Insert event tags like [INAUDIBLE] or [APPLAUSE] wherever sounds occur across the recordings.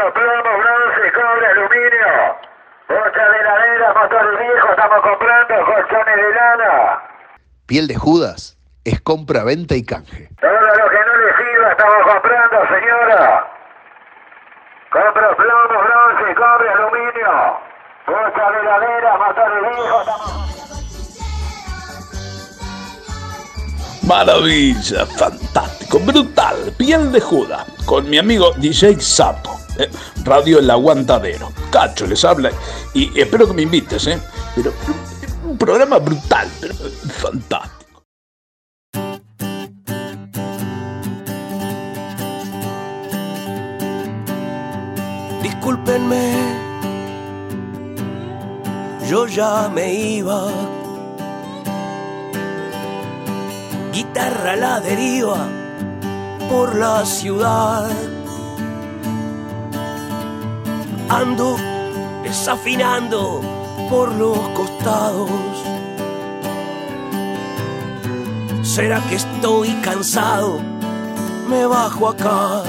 Compro plomo, bronce, cobre, aluminio. Bocha de heladera, motores viejos, estamos comprando colchones de lana. Piel de Judas es compra, venta y canje. Todo lo que no le sirva estamos comprando, señora. Compro plomo, bronce, cobre, aluminio. Bocha de heladera, motores viejos, estamos... Maravilla, fantástico, brutal, piel de Judas, con mi amigo DJ Sapo, eh, Radio El Aguantadero. Cacho les habla y espero que me invites, ¿eh? Pero, un programa brutal, pero fantástico. Discúlpenme, yo ya me iba. Guitarra la deriva por la ciudad. Ando desafinando por los costados. ¿Será que estoy cansado? Me bajo acá.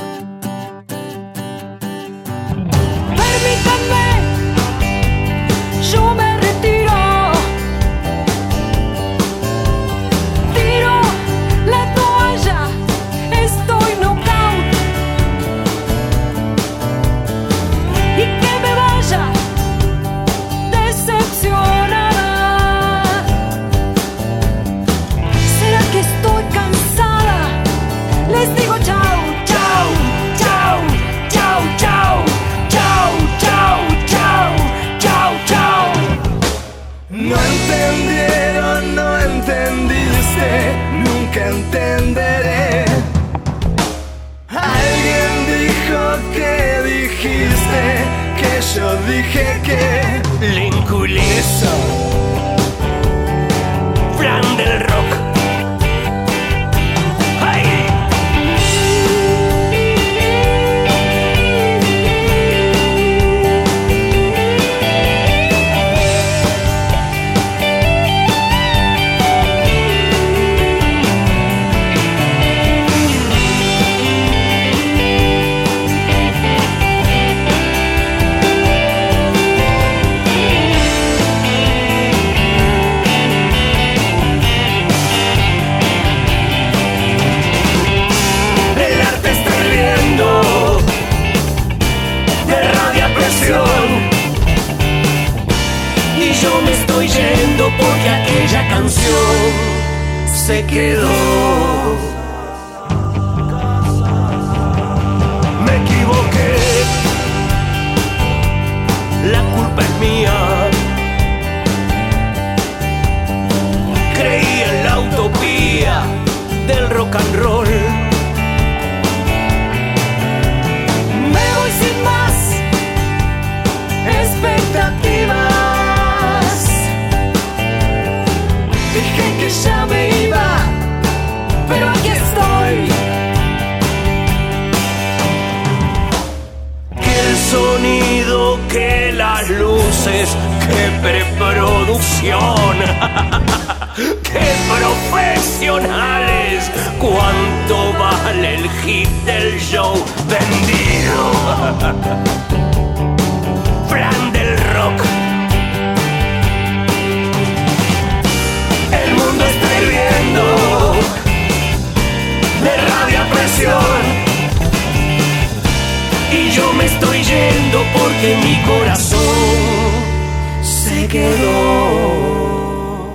Quedó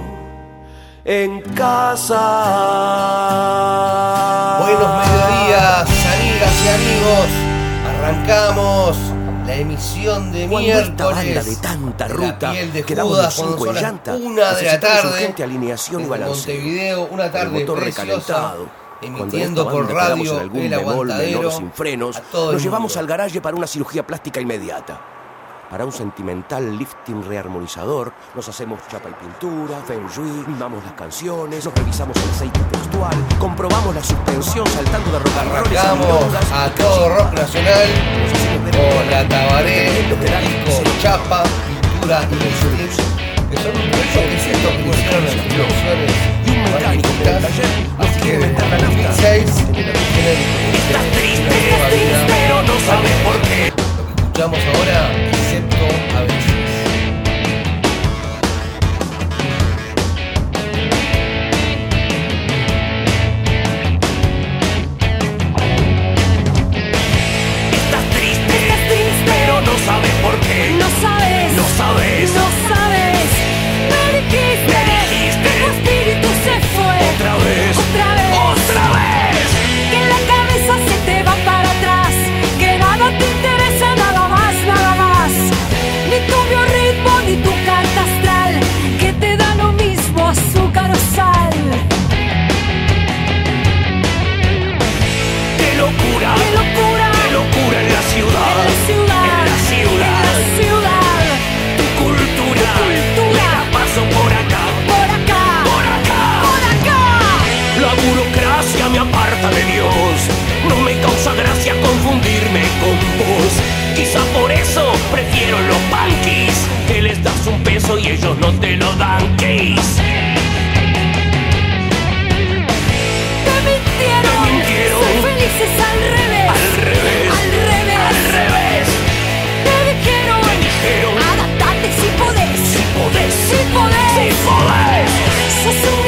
en casa. Buenos mediodías, amigas y amigos. Arrancamos la emisión de Cuando esta miércoles. banda de tanta la ruta piel de quedamos Judas, de cuando cinco son las una de la tarde. alineación y desde balanceo. Montevideo, una tarde preciosa. Emitiendo esta por quedamos en radio algún El Aguantadero. sin frenos, nos llevamos al garaje para una cirugía plástica inmediata. Para un sentimental lifting rearmonizador, nos hacemos chapa y pintura, feng shui, mimamos las canciones, nos revisamos el aceite textual, comprobamos la suspensión saltando de rock Arrancamos milongas, a todo rock nacional con la Tabaré, sí. Chapa, Pintura y Lifting, que son un proyecto que que hicieron las producciones Y un mecánico en el taller nos quiere meter la nafta. 2006 tienen Estás triste, pero no sabes por qué. Lo que volvamos ahora, excepto a veces. Prefiero los punkis. Que les das un peso y ellos no te lo dan. Kiss. Te mintieron, Te mintieron. Soy felices al revés, Al revés. al revés. Al revés. Te dijeron, Te dijeron. adaptate si podés, Si podés. si podés. Si podés. Sos un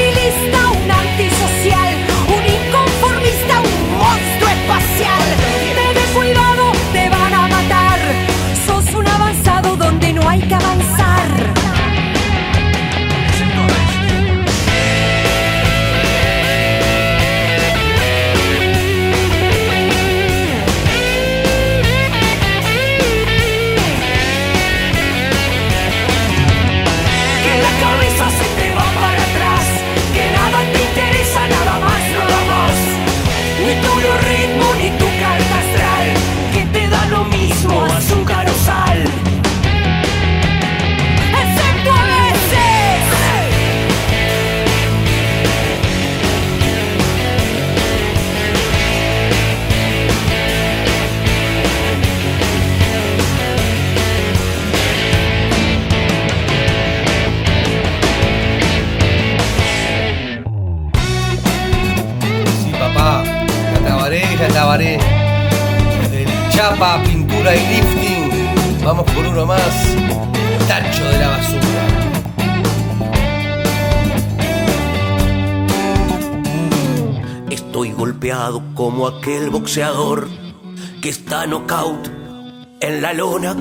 el chapa, pintura y lifting, vamos por uno más. Tacho de la basura. Estoy golpeado como aquel boxeador que está knockout en la lona.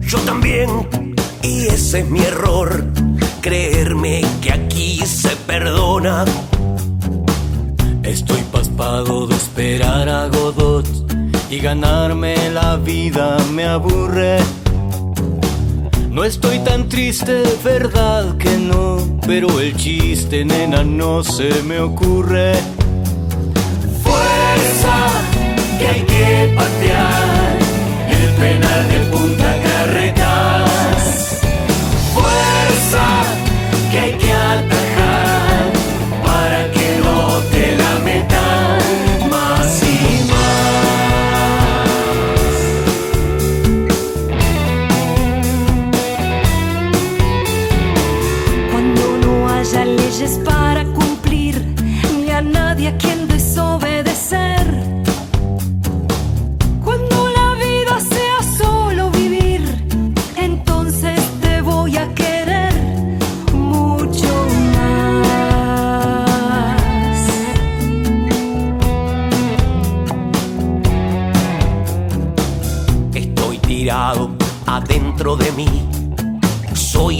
Yo también, y ese es mi error, creerme que aquí se perdona. Estoy paspado de esperar a Godot y ganarme la vida me aburre. No estoy tan triste, verdad que no, pero el chiste, nena, no se me ocurre. Fuerza que hay que patear el penal de Punta Carretas. Fuerza que hay que atajar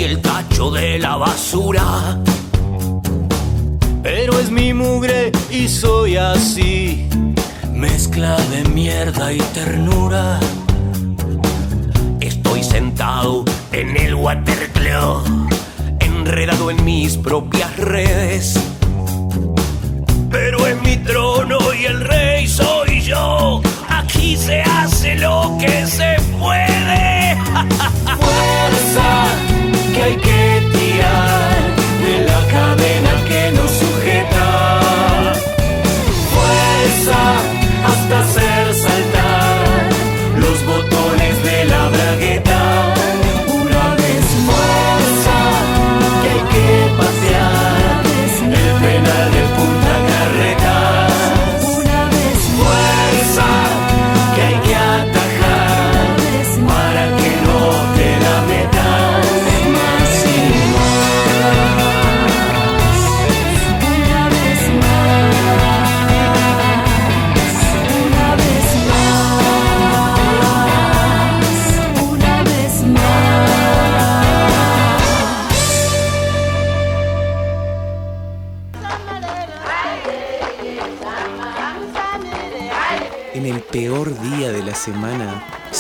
el tacho de la basura. Pero es mi mugre y soy así, mezcla de mierda y ternura. Estoy sentado en el waterclub, enredado en mis propias redes. Pero es mi trono y el rey soy yo. Aquí se hace lo que se puede. [LAUGHS] Fuerza hay que tirar de la cadena que nos sujeta. Fuerza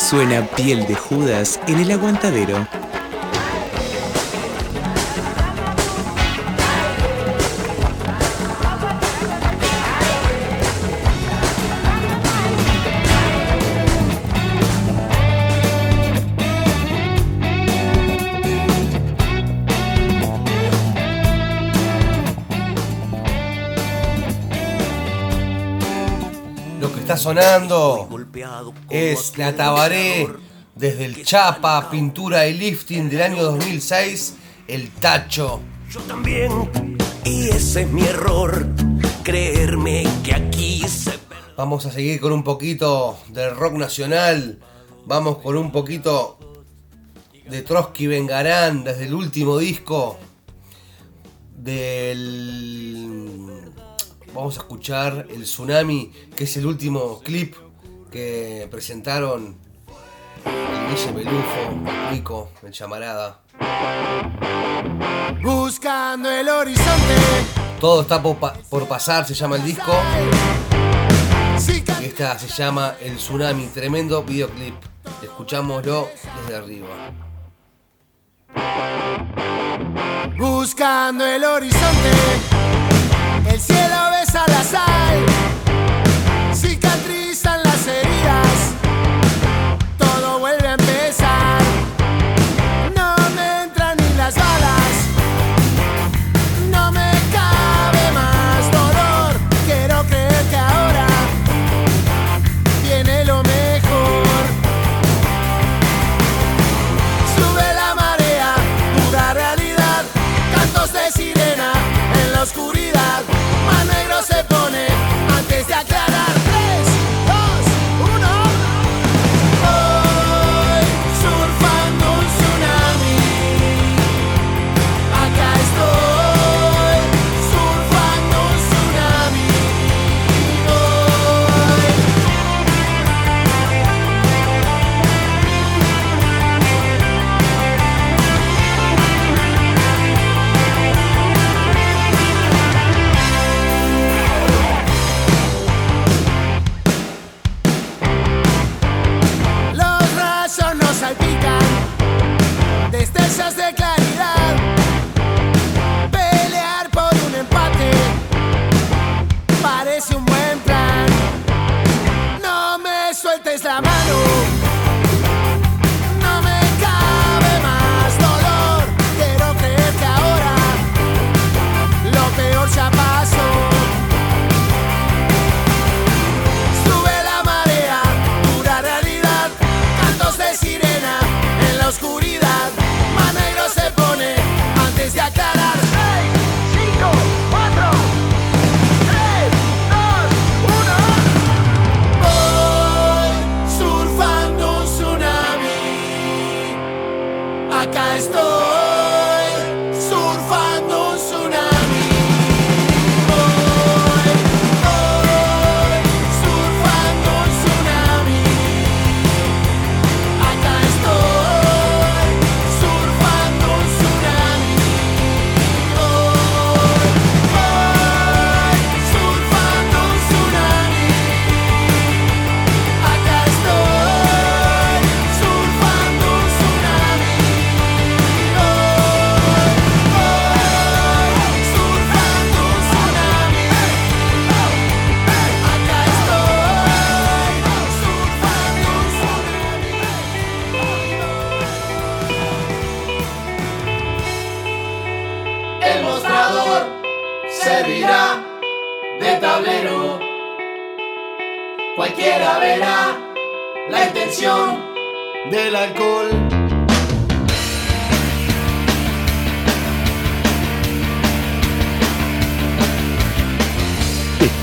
suena piel de Judas en el aguantadero. Lo que está sonando es la Tabaré. desde el Chapa, pintura y lifting del año 2006, el Tacho. Yo también, y ese es mi error, creerme que aquí se... Vamos a seguir con un poquito del rock nacional, vamos con un poquito de Trotsky Vengarán desde el último disco del... Vamos a escuchar el Tsunami, que es el último clip que presentaron el Guille Belufo, Rico, el Chamarada. Buscando el horizonte. Todo está por, pa- por pasar, se llama el disco. Y esta se llama El Tsunami, tremendo videoclip. Escuchámoslo desde arriba. Buscando el horizonte, el cielo besa la sal,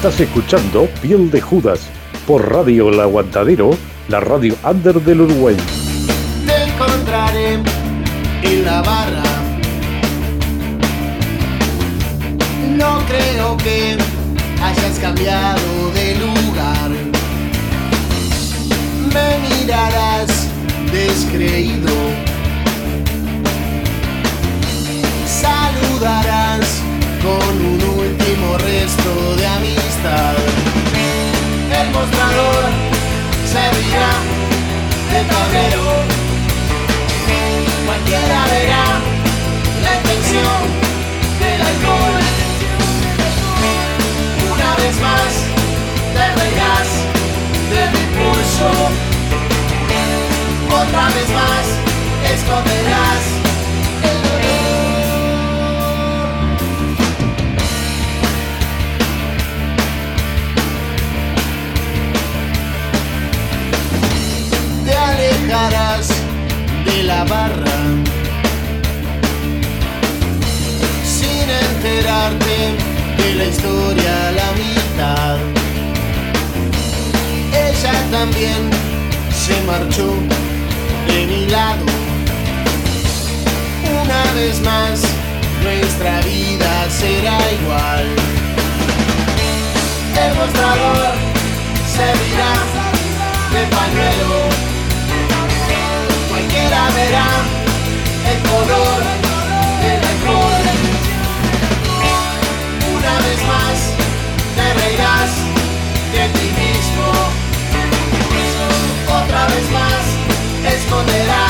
Estás escuchando Piel de Judas por Radio El Aguantadero, la radio under del Uruguay. Te encontraré en la barra. No creo que hayas cambiado de lugar. Me mirarás descreído. Saludarás con un último resto de El mostrador servirá de tablero. Cualquiera verá la intención del alcohol. Una vez más te reirás de mi pulso. Otra vez más esconderás de la barra sin enterarte de la historia a la mitad. Ella también se marchó de mi lado. Una vez más, nuestra vida será igual. El mostrador servirá de pañuelo. Cualquiera verá el color del alcohol. Una vez más te reirás de ti mismo. Otra vez más esconderás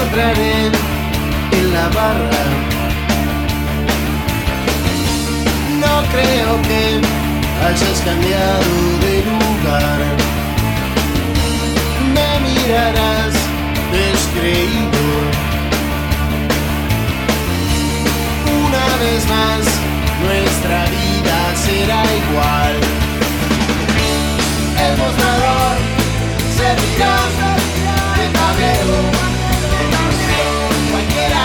encontraré en la barra. No creo que hayas cambiado de lugar. Me mirarás descreído. Una vez más, nuestra vida será igual. El mostrador servirá de tablero.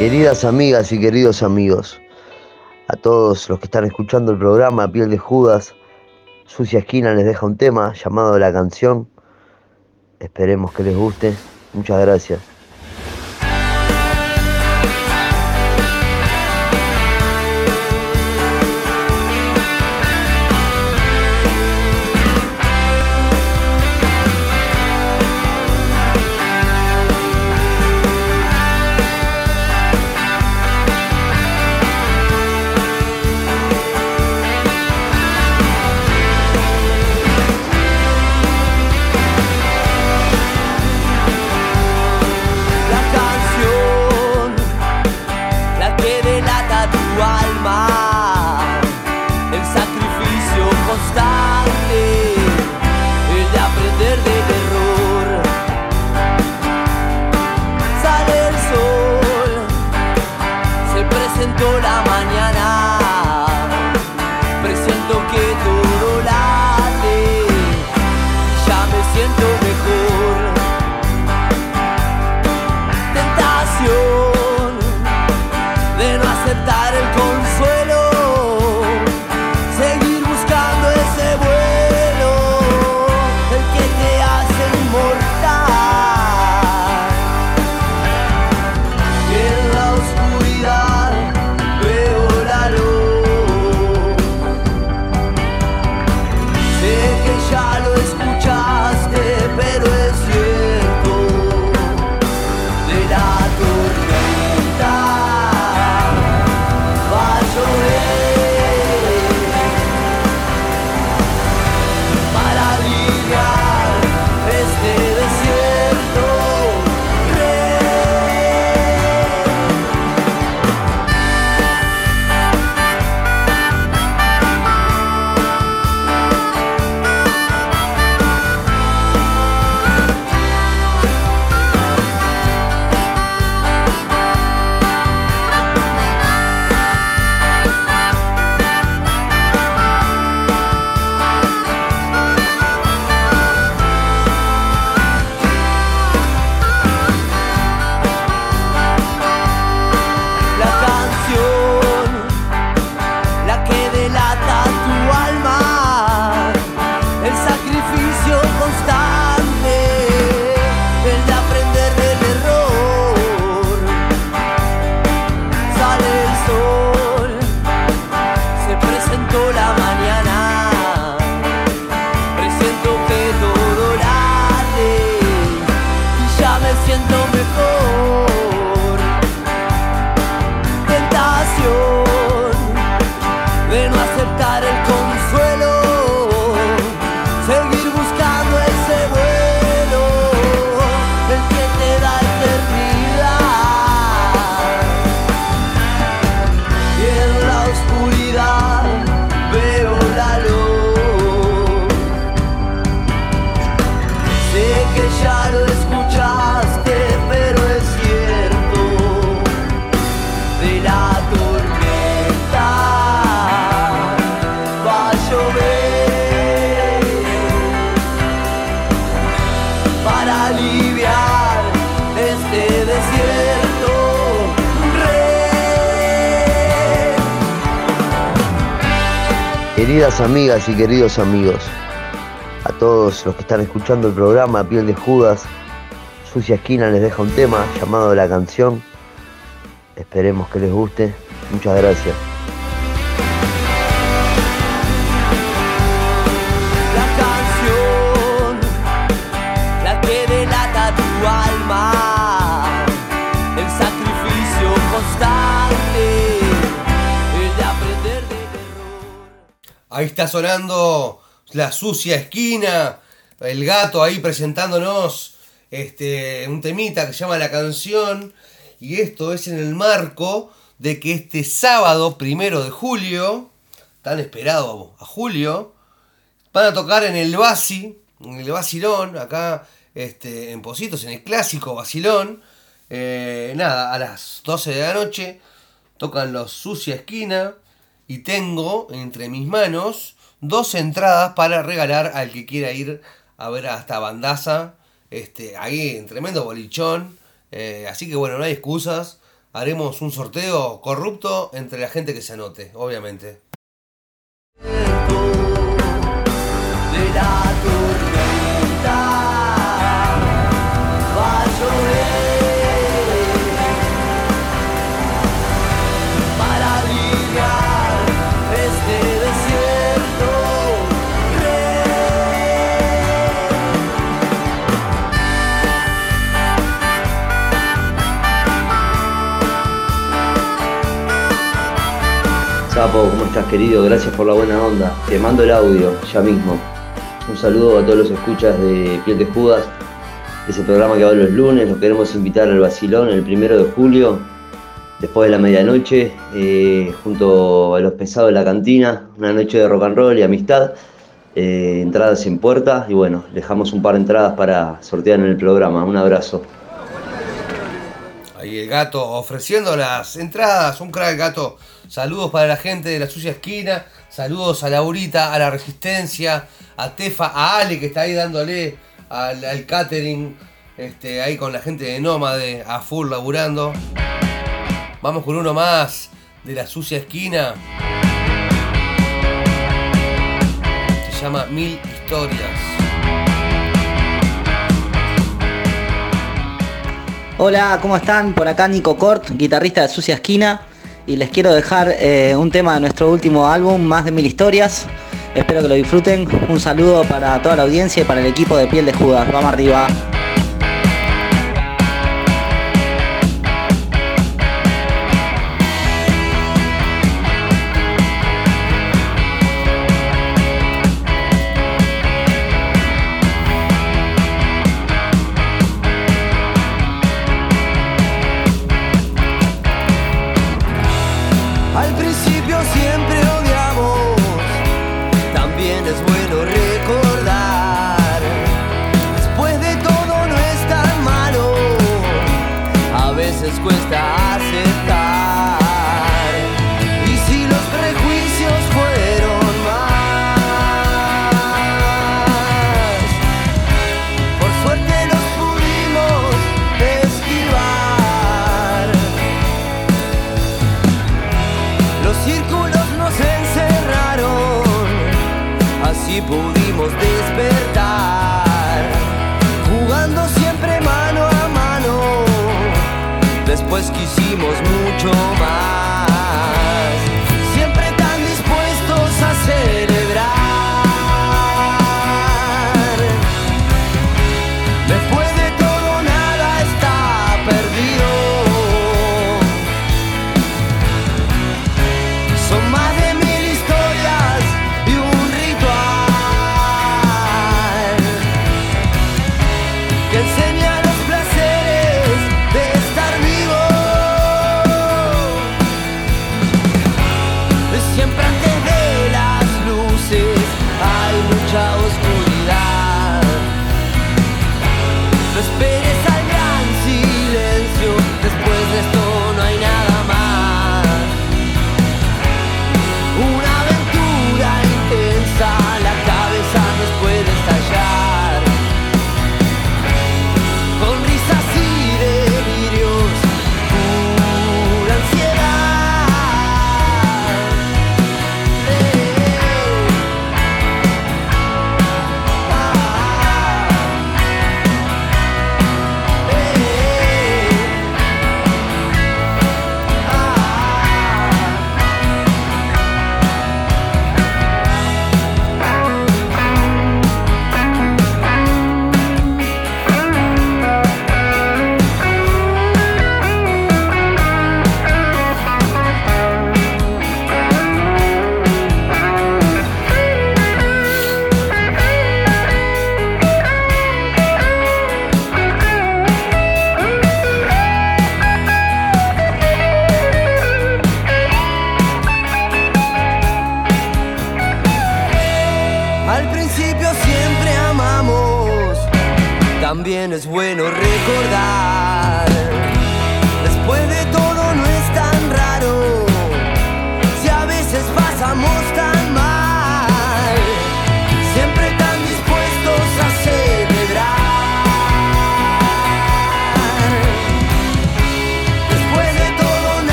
Queridas amigas y queridos amigos, a todos los que están escuchando el programa Piel de Judas, Sucia Esquina les deja un tema llamado La Canción. Esperemos que les guste. Muchas gracias. Amigas y queridos amigos, a todos los que están escuchando el programa Piel de Judas, Sucia Esquina les deja un tema llamado La Canción. Esperemos que les guste. Muchas gracias. Ahí está sonando la sucia esquina, el gato ahí presentándonos este, un temita que se llama La Canción. Y esto es en el marco de que este sábado, primero de julio, tan esperado a julio, van a tocar en el Basi, en el Basilón, acá este, en Positos, en el clásico Basilón. Eh, nada, a las 12 de la noche tocan los Sucia Esquina y tengo entre mis manos dos entradas para regalar al que quiera ir a ver a esta bandaza. Este, ahí en tremendo bolichón. Eh, así que bueno, no hay excusas. Haremos un sorteo corrupto entre la gente que se anote, obviamente. Sapo, ¿cómo estás querido? Gracias por la buena onda. Te mando el audio ya mismo. Un saludo a todos los escuchas de Piel de Judas, ese programa que va los lunes. Los queremos invitar al Basilón el primero de julio, después de la medianoche, eh, junto a los pesados de la cantina. Una noche de rock and roll y amistad. Eh, entradas en puerta y bueno, dejamos un par de entradas para sortear en el programa. Un abrazo. Ahí el gato ofreciendo las entradas, un crack gato. Saludos para la gente de la sucia esquina, saludos a Laurita, a la Resistencia, a Tefa, a Ale que está ahí dándole al, catering, este, ahí con la gente de Nómade a full laburando. Vamos con uno más de la sucia esquina. Se llama Mil Historias. Hola, ¿cómo están? Por acá Nico Cort, guitarrista de Sucia Esquina. Y les quiero dejar eh, un tema de nuestro último álbum, Más de Mil Historias. Espero que lo disfruten. Un saludo para toda la audiencia y para el equipo de Piel de Judas. Vamos arriba.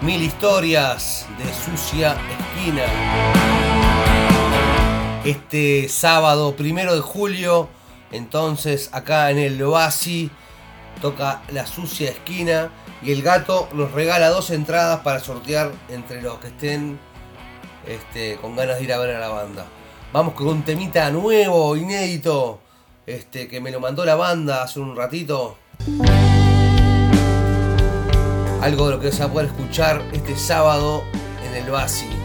Mil historias de Sucia Esquina. Este sábado primero de julio, entonces acá en el Oasi toca La Sucia Esquina y el gato nos regala dos entradas para sortear entre los que estén este, con ganas de ir a ver a la banda. Vamos con un temita nuevo, inédito, este, que me lo mandó la banda hace un ratito. Algo de lo que se va a poder escuchar este sábado en el Basi.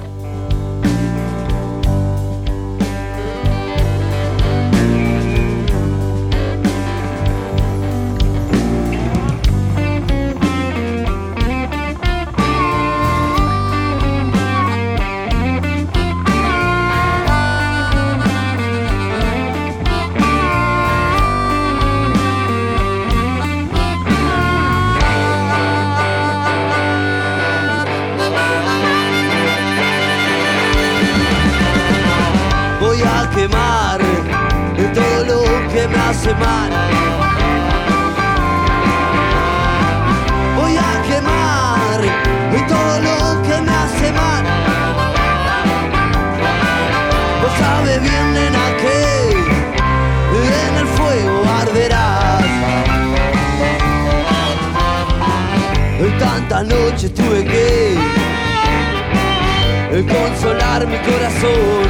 Mi corazón.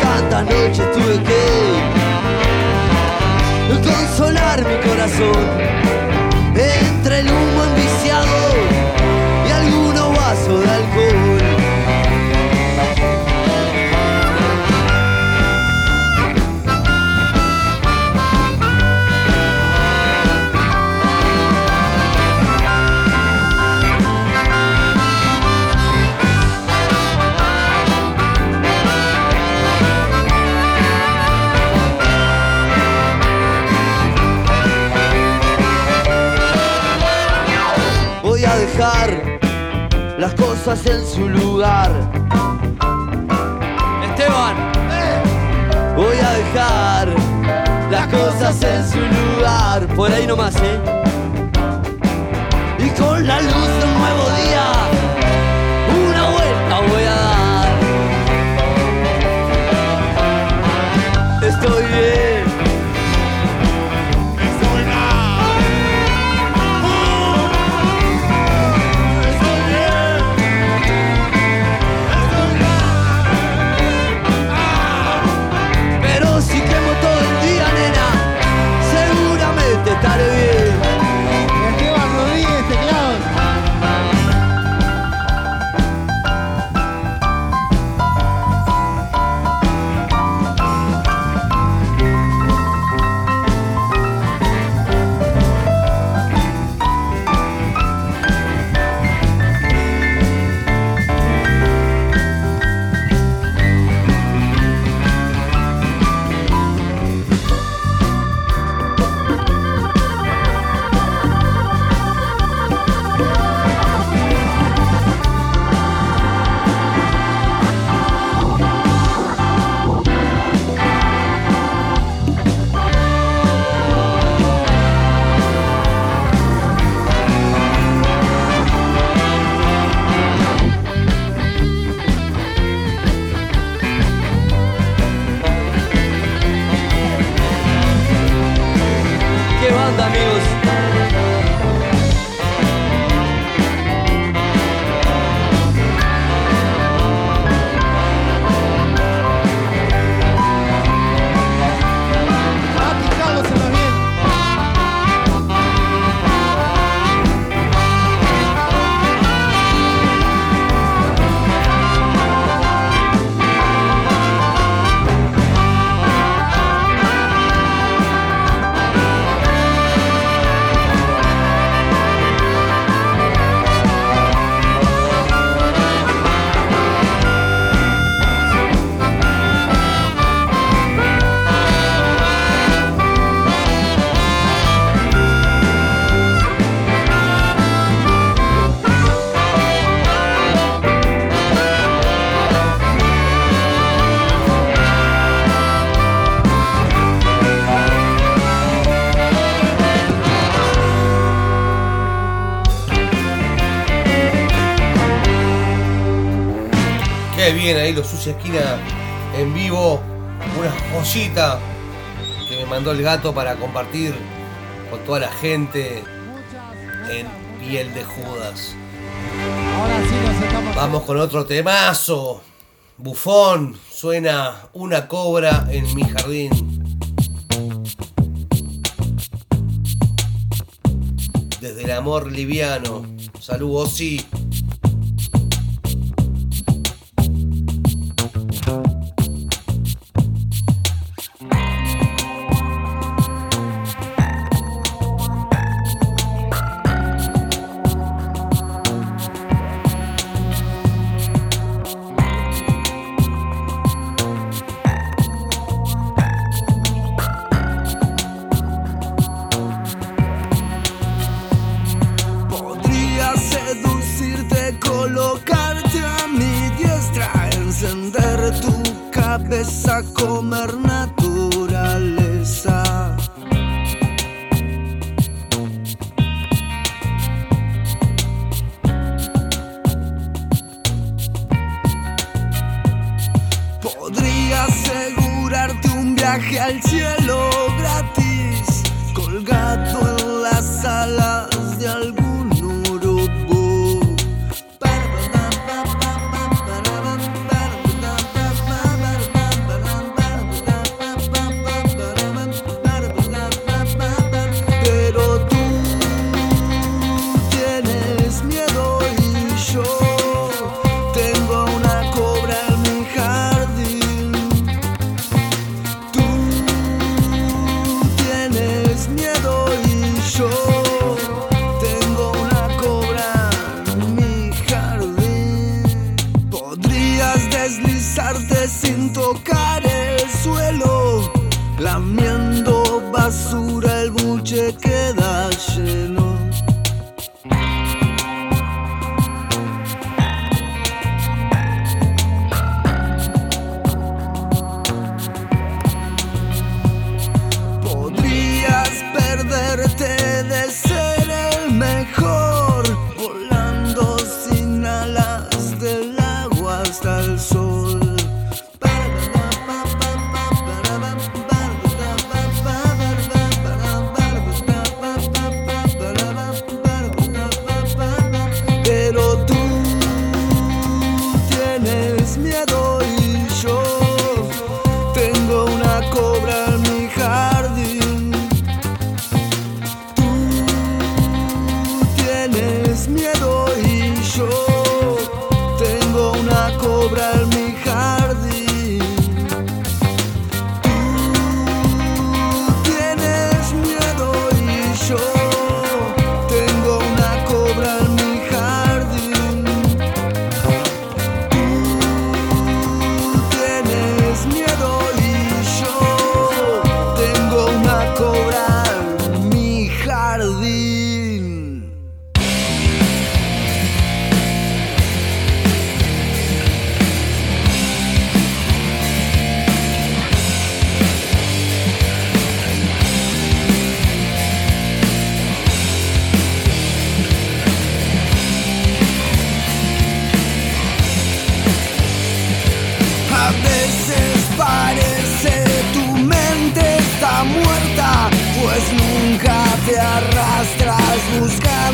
Tantas noches tuve que consolar mi corazón cosas en su lugar. Esteban, voy a dejar las cosas en su lugar. Por ahí nomás, ¿eh? Y con la luz bien ahí los Sucia Esquina en vivo. Una joyita que me mandó el gato para compartir con toda la gente en piel de Judas. Vamos con otro temazo. Bufón, suena una cobra en mi jardín. Desde el amor liviano. Saludos, sí.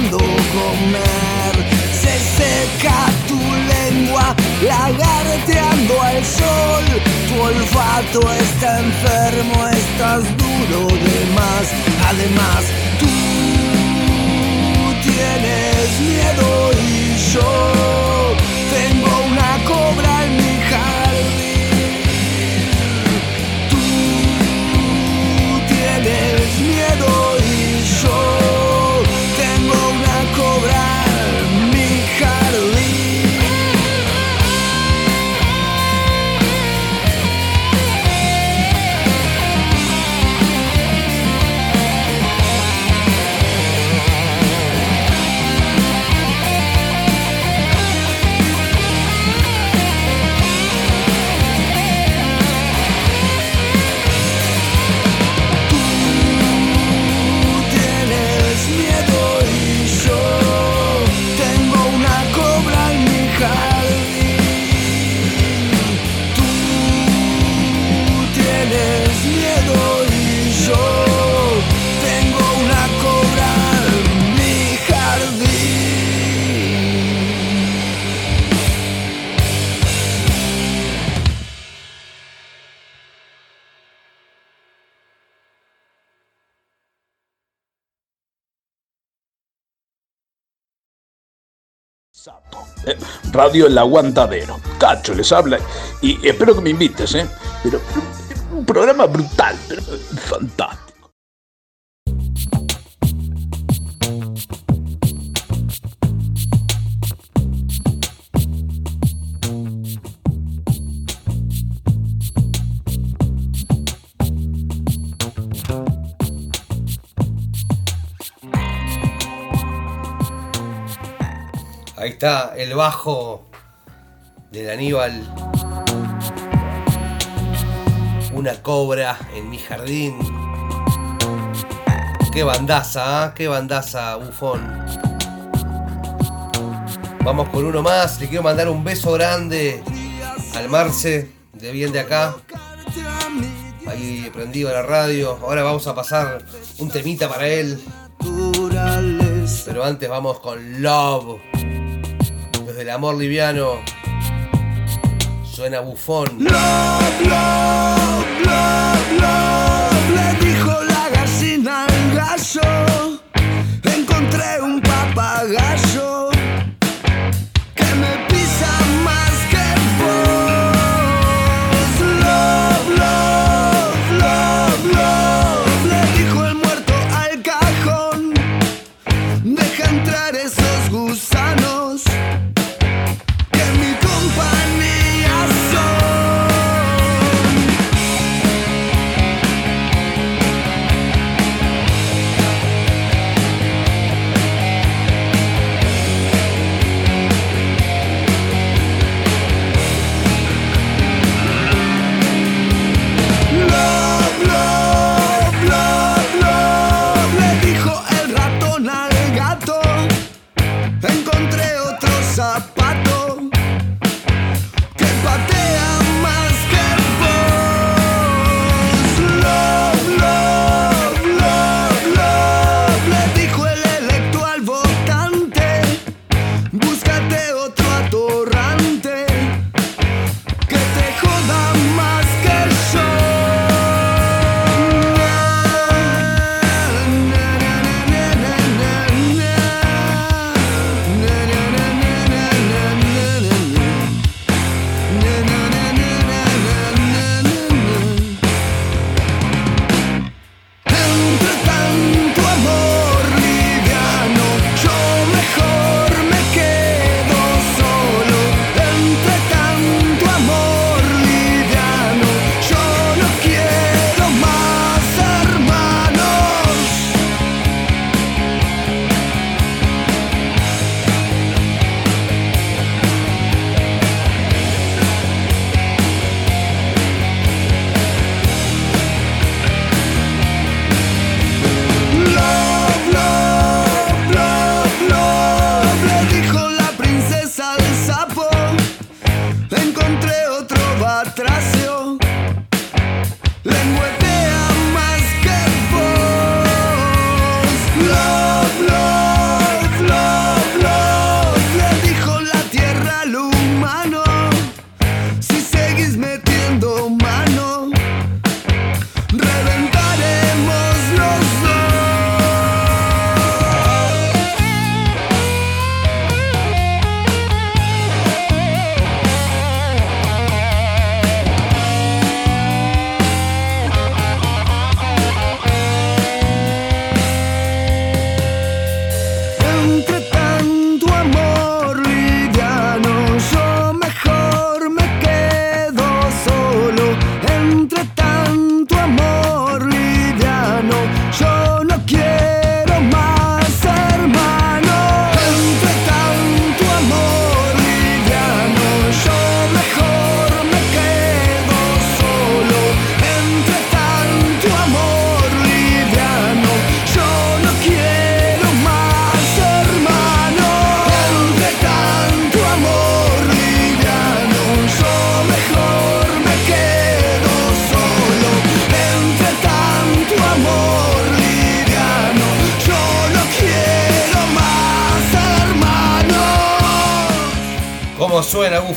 Comer. Se seca tu lengua lagarteando al sol, tu olfato está enfermo, estás duro de más. Además, tú tienes miedo y yo tengo una cobra en mi jardín. Tú tienes miedo Radio El Aguantadero. Cacho les habla y espero que me invites, ¿eh? Pero un programa brutal, pero fantástico. Ahí está el bajo del Aníbal. Una cobra en mi jardín. Qué bandaza, ¿ah? qué bandaza, bufón. Vamos con uno más. Le quiero mandar un beso grande al Marce, de bien de acá. Ahí prendido la radio. Ahora vamos a pasar un temita para él. Pero antes vamos con Love desde el amor liviano. Suena bufón. Love, love, love, love, le dijo la gallina al gallo. Encontré un papagayo.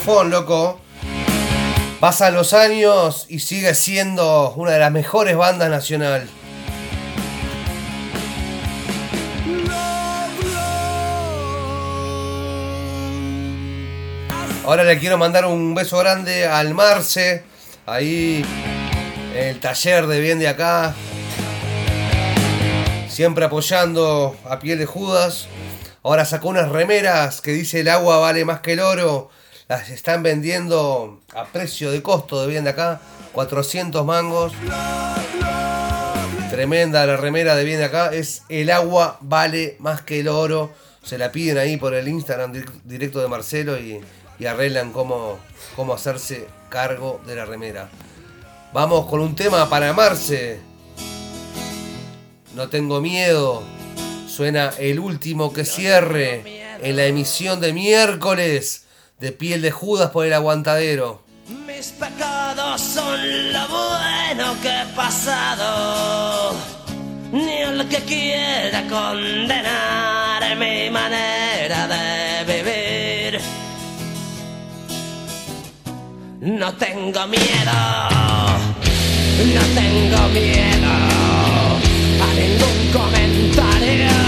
Loco. Pasan los años y sigue siendo una de las mejores bandas nacional. Ahora le quiero mandar un beso grande al Marce, ahí en el taller de bien de acá. Siempre apoyando a Piel de Judas. Ahora sacó unas remeras que dice el agua vale más que el oro las están vendiendo a precio de costo de bien de acá. 400 mangos. Tremenda la remera de bien de acá. Es el agua vale más que el oro. Se la piden ahí por el Instagram dir- directo de Marcelo y, y arreglan cómo, cómo hacerse cargo de la remera. Vamos con un tema para Marce. No tengo miedo. Suena el último que cierre en la emisión de miércoles de Piel de Judas por el Aguantadero. Mis pecados son lo bueno que he pasado. Ni el que quiera condenar mi manera de vivir. No tengo miedo, no tengo miedo a ningún comentario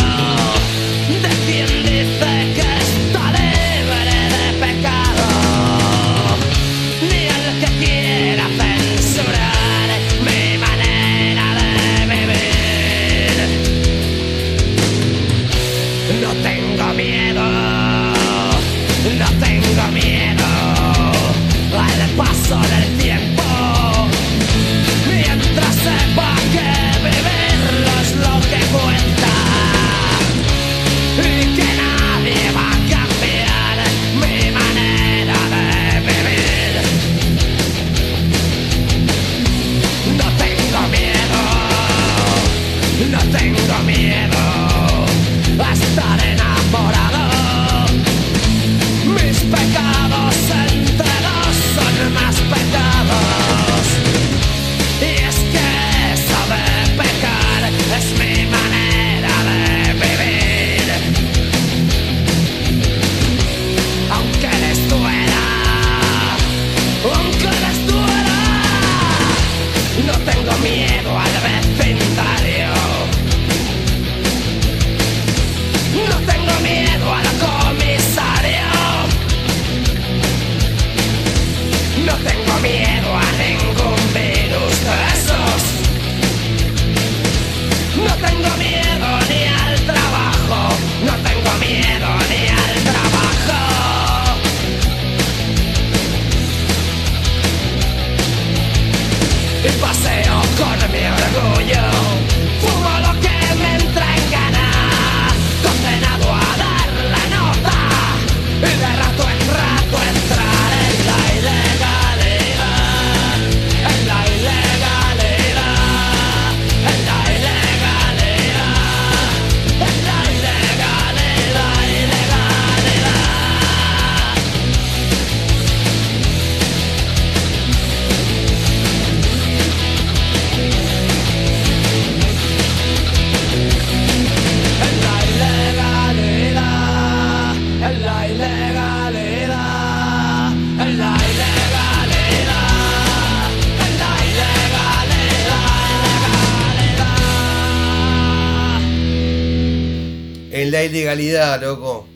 Ilegalidad, loco.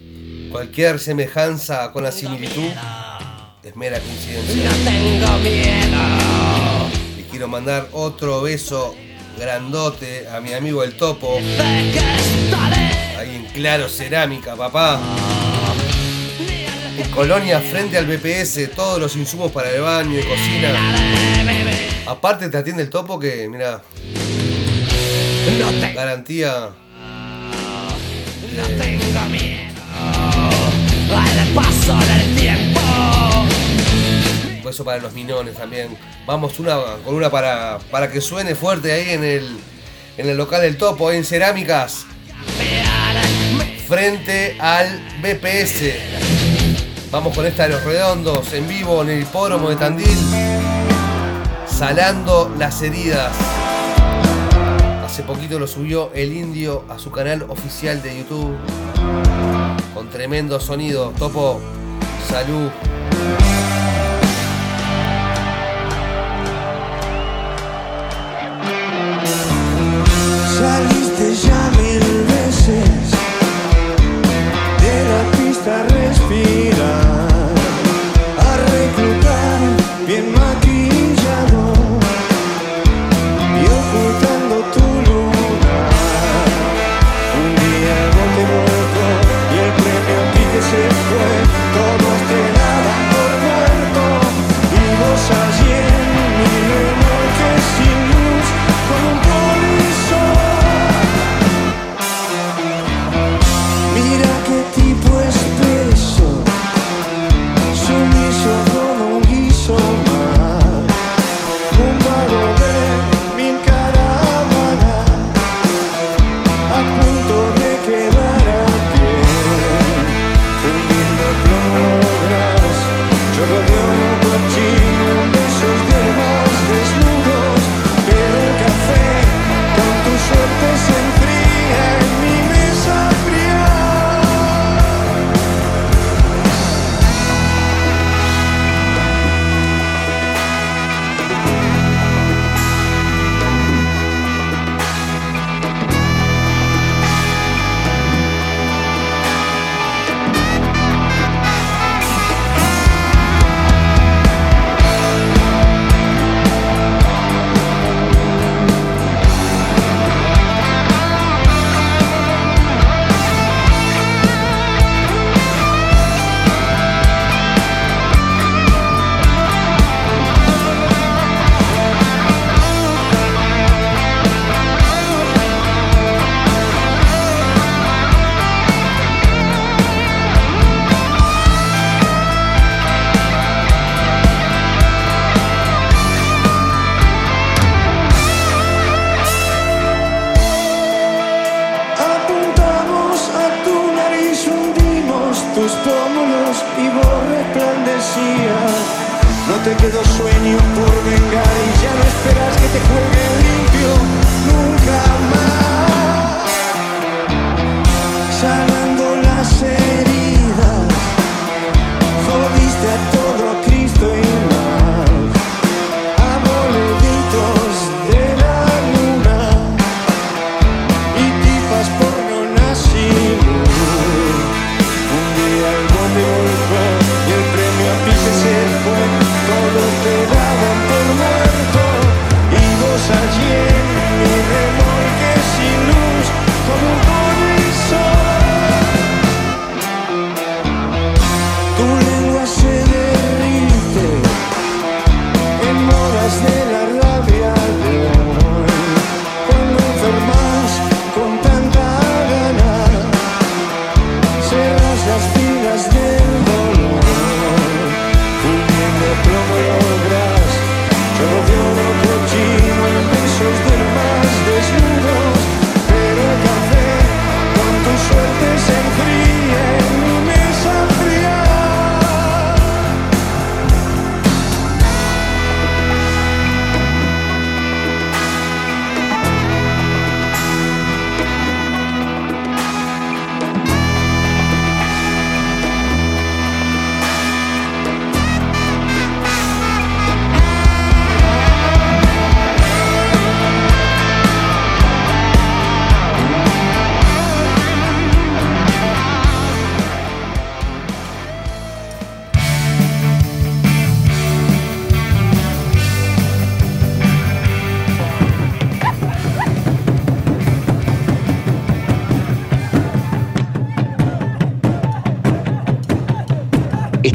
Cualquier semejanza con la similitud es mera coincidencia. No tengo miedo. Le quiero mandar otro beso grandote a mi amigo el Topo. Ahí en Claro Cerámica, papá. En Colonia, frente al BPS, todos los insumos para el baño y cocina. Aparte te atiende el Topo que, mira, garantía. No para los minones también. Vamos una con una para, para que suene fuerte ahí en el, en el local del Topo, en Cerámicas. Frente al BPS. Vamos con esta de los redondos en vivo en el hipódromo de Tandil. Salando las heridas. Hace poquito lo subió el indio a su canal oficial de YouTube. Con tremendo sonido. Topo, salud.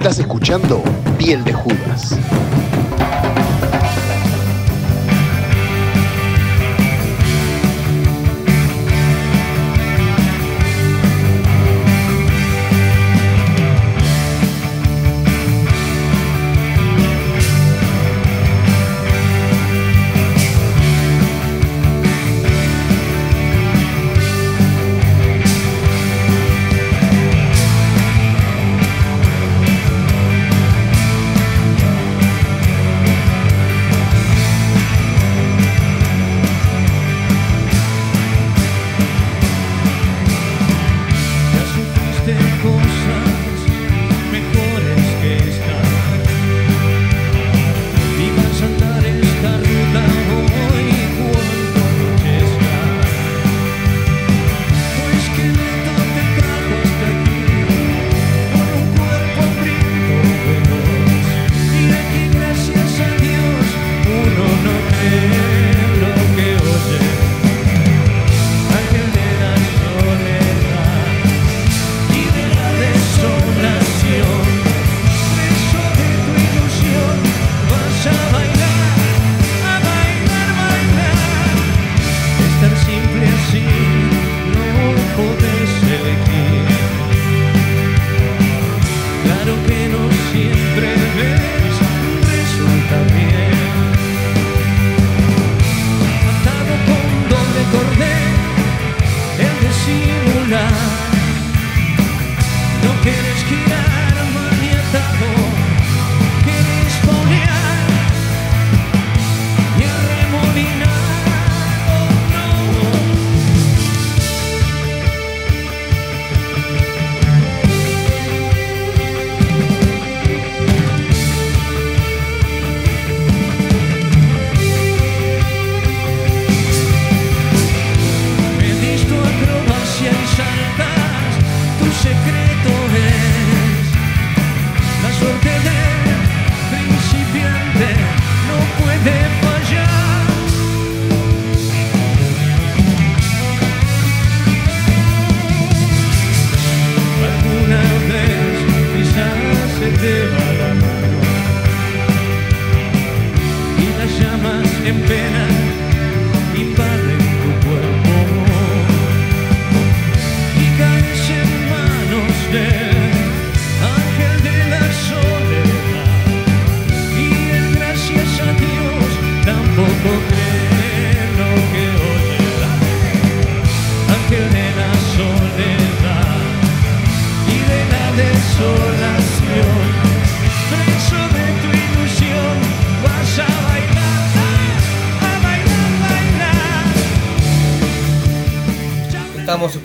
Estás escuchando Piel de Judas.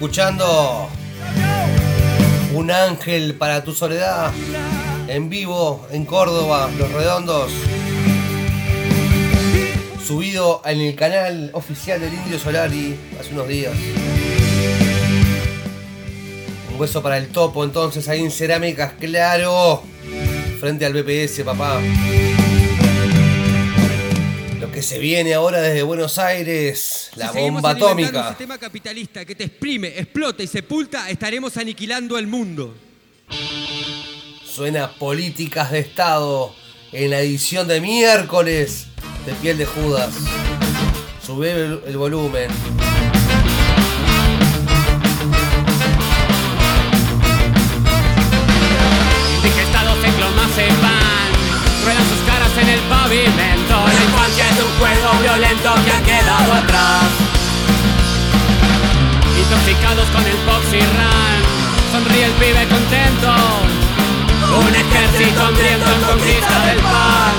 Escuchando Un ángel para tu soledad en vivo en Córdoba, Los Redondos. Subido en el canal oficial del Indio Solari hace unos días. Un beso para el topo entonces ahí en Cerámicas, claro. Frente al BPS, papá. Que se viene ahora desde Buenos Aires, la bomba alimentando Un atómica. sistema capitalista que te exprime, explota y sepulta, estaremos aniquilando el mundo. Suena Políticas de Estado en la edición de miércoles de Piel de Judas. Sube el, el volumen. Un juego violento que ha quedado atrás. Intoxicados con el Foxy Run. Sonríe el pibe contento. Un ejército hambriento en conquista del pan.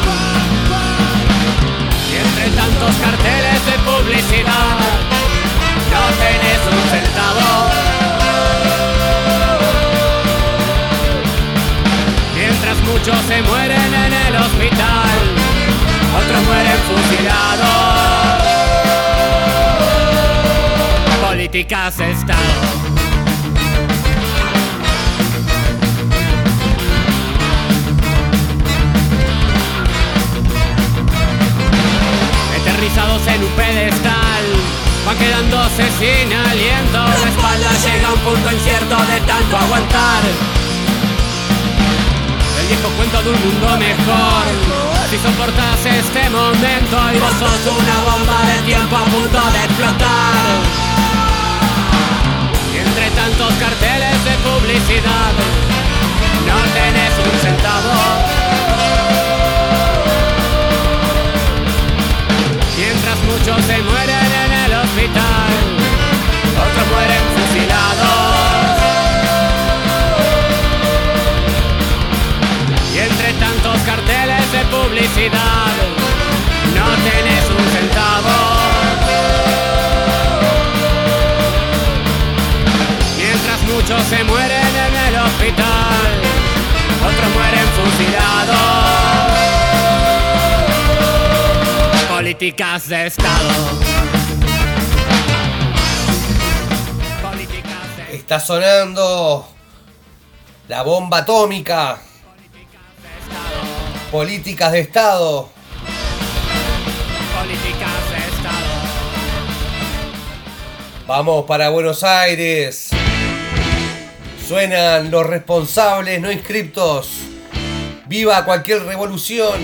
Y entre tantos carteles de publicidad No tenés un centavo. Mientras muchos se mueren en el hospital, otros mueren fusilados. Políticas de Estado. En un pedestal, van quedándose sin aliento. La espalda llega a un punto incierto de tanto aguantar. El viejo cuento de un mundo mejor Si soportas este momento Y vos sos una bomba de tiempo a punto de explotar. Entre tantos carteles de publicidad No tenés un centavo. Mientras muchos se mueren en el hospital Otros mueren fusilados publicidad. No tenés un centavo. Mientras muchos se mueren en el hospital Otros mueren fusilados. Políticas de Estado. Está sonando la bomba atómica. Políticas de Estado. Políticas de Estado Vamos para Buenos Aires. Suenan los responsables no inscriptos. Viva cualquier revolución.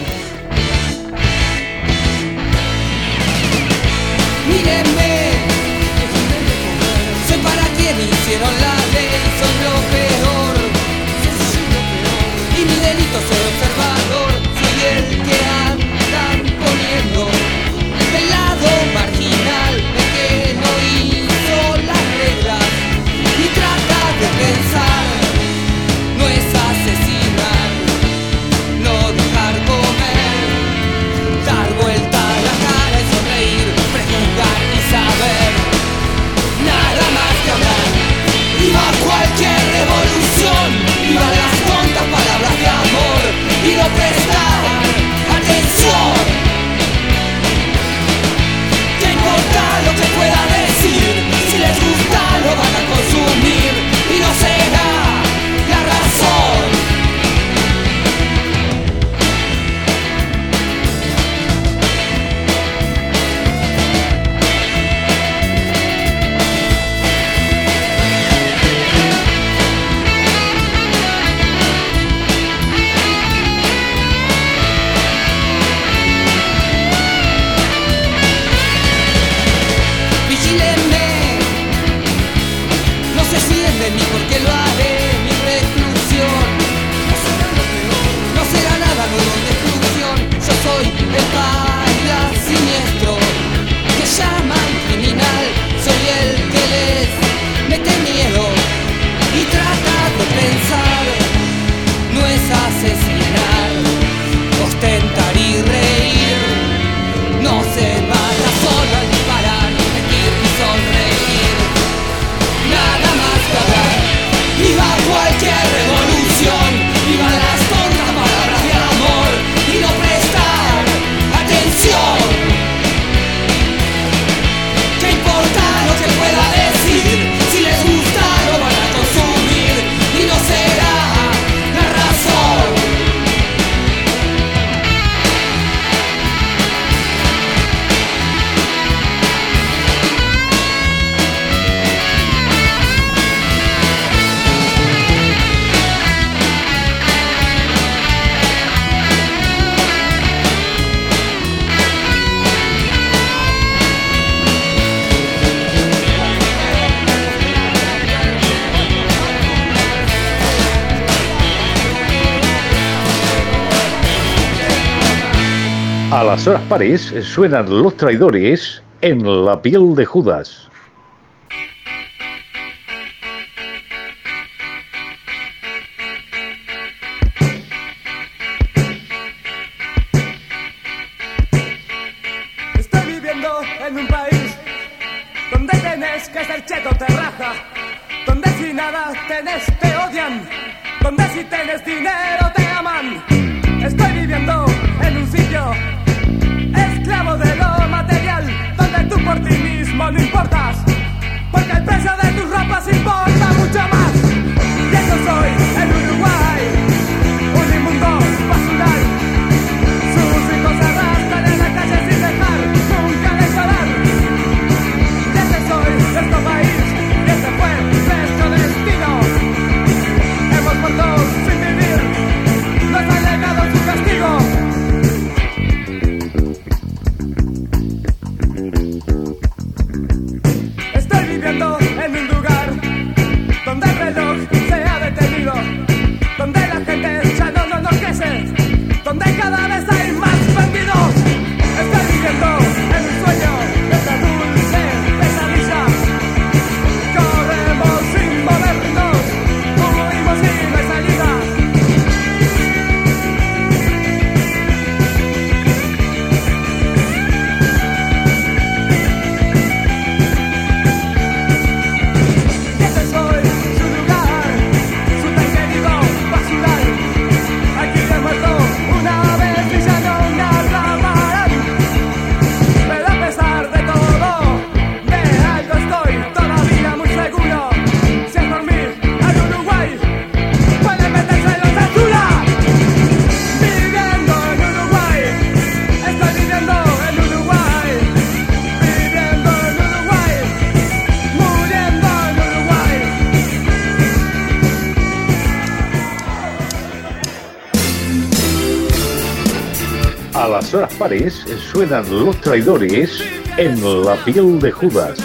horas pares eh, suenan Los Traidores en La piel de Judas. horas pares suenan los traidores en la piel de Judas.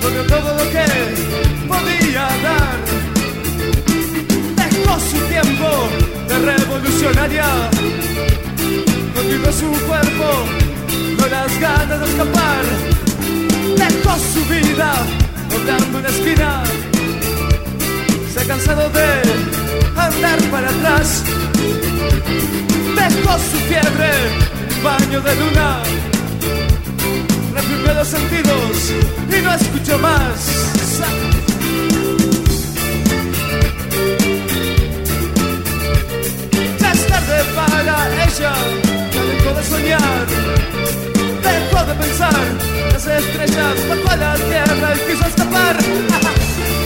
Porque todo lo que podía dar dejó su tiempo de revolucionaria. Continuó su cuerpo con las ganas de escapar. Dejó su vida doblando una esquina. Se ha cansado de andar para atrás. Dejó su fiebre, baño de luna, reprimió los sentidos y no escuchó más. Ya es tarde para ella, ya dejó de soñar, dejó de pensar, las estrellas bajó a la tierra y quiso escapar. [LAUGHS]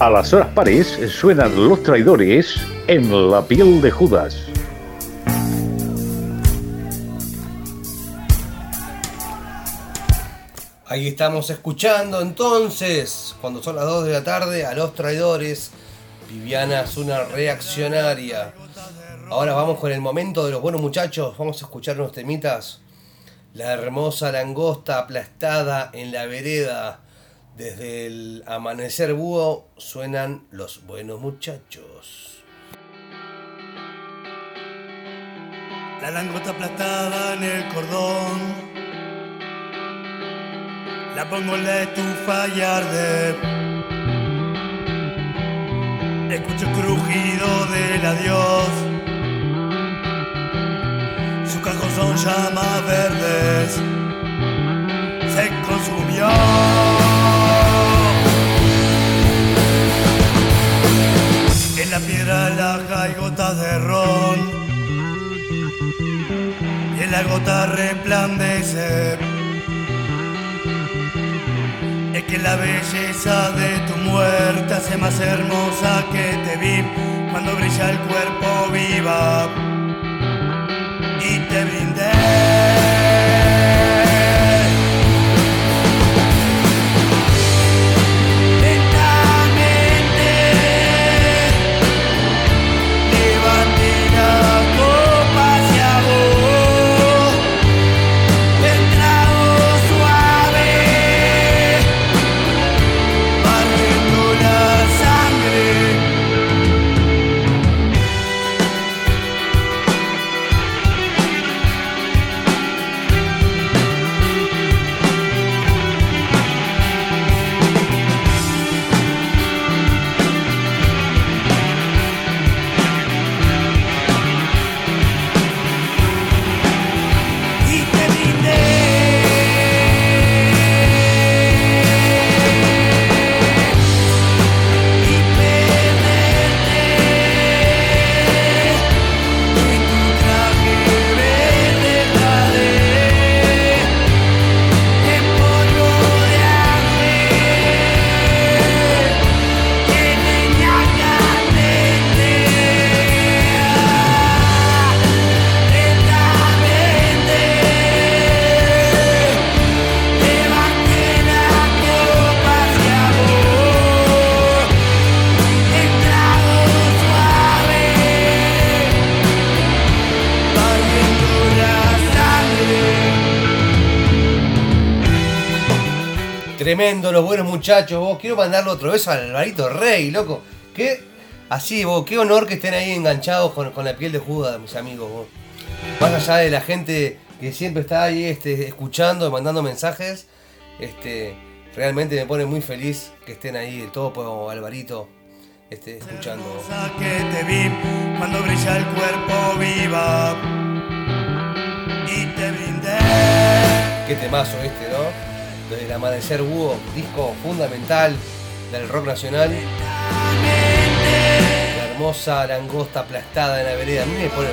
A las horas pares suenan los traidores en la piel de Judas. Ahí estamos escuchando entonces, cuando son las 2 de la tarde, a los traidores. Viviana es una reaccionaria. Ahora vamos con el momento de los buenos muchachos. Vamos a escuchar unos temitas. La hermosa langosta aplastada en la vereda. Desde el amanecer búho suenan los buenos muchachos. La langosta aplastada en el cordón. La pongo en la estufa y arde. Escucho el crujido del adiós. Su cajón son llamas verdes. Se consumió. Piedra laja hay gotas de ron. Y en la gota resplandece. Es que la belleza de tu muerte hace más hermosa que te vi cuando brilla el cuerpo viva y te brindé. Tremendo, los buenos muchachos. Vos quiero mandarle otro beso al Alvarito Rey, loco. Qué así, vos, qué honor que estén ahí enganchados con, con la piel de Judas, mis amigos. Vos. Más allá de la gente que siempre está ahí este, escuchando, mandando mensajes, este, realmente me pone muy feliz que estén ahí, el topo, Alvarito, este, escuchando. que te vi cuando brilla el cuerpo viva y te brindé. Qué temazo este, ¿no? Desde el amanecer búho, disco fundamental del rock nacional. La hermosa langosta aplastada en la vereda. A mí me pone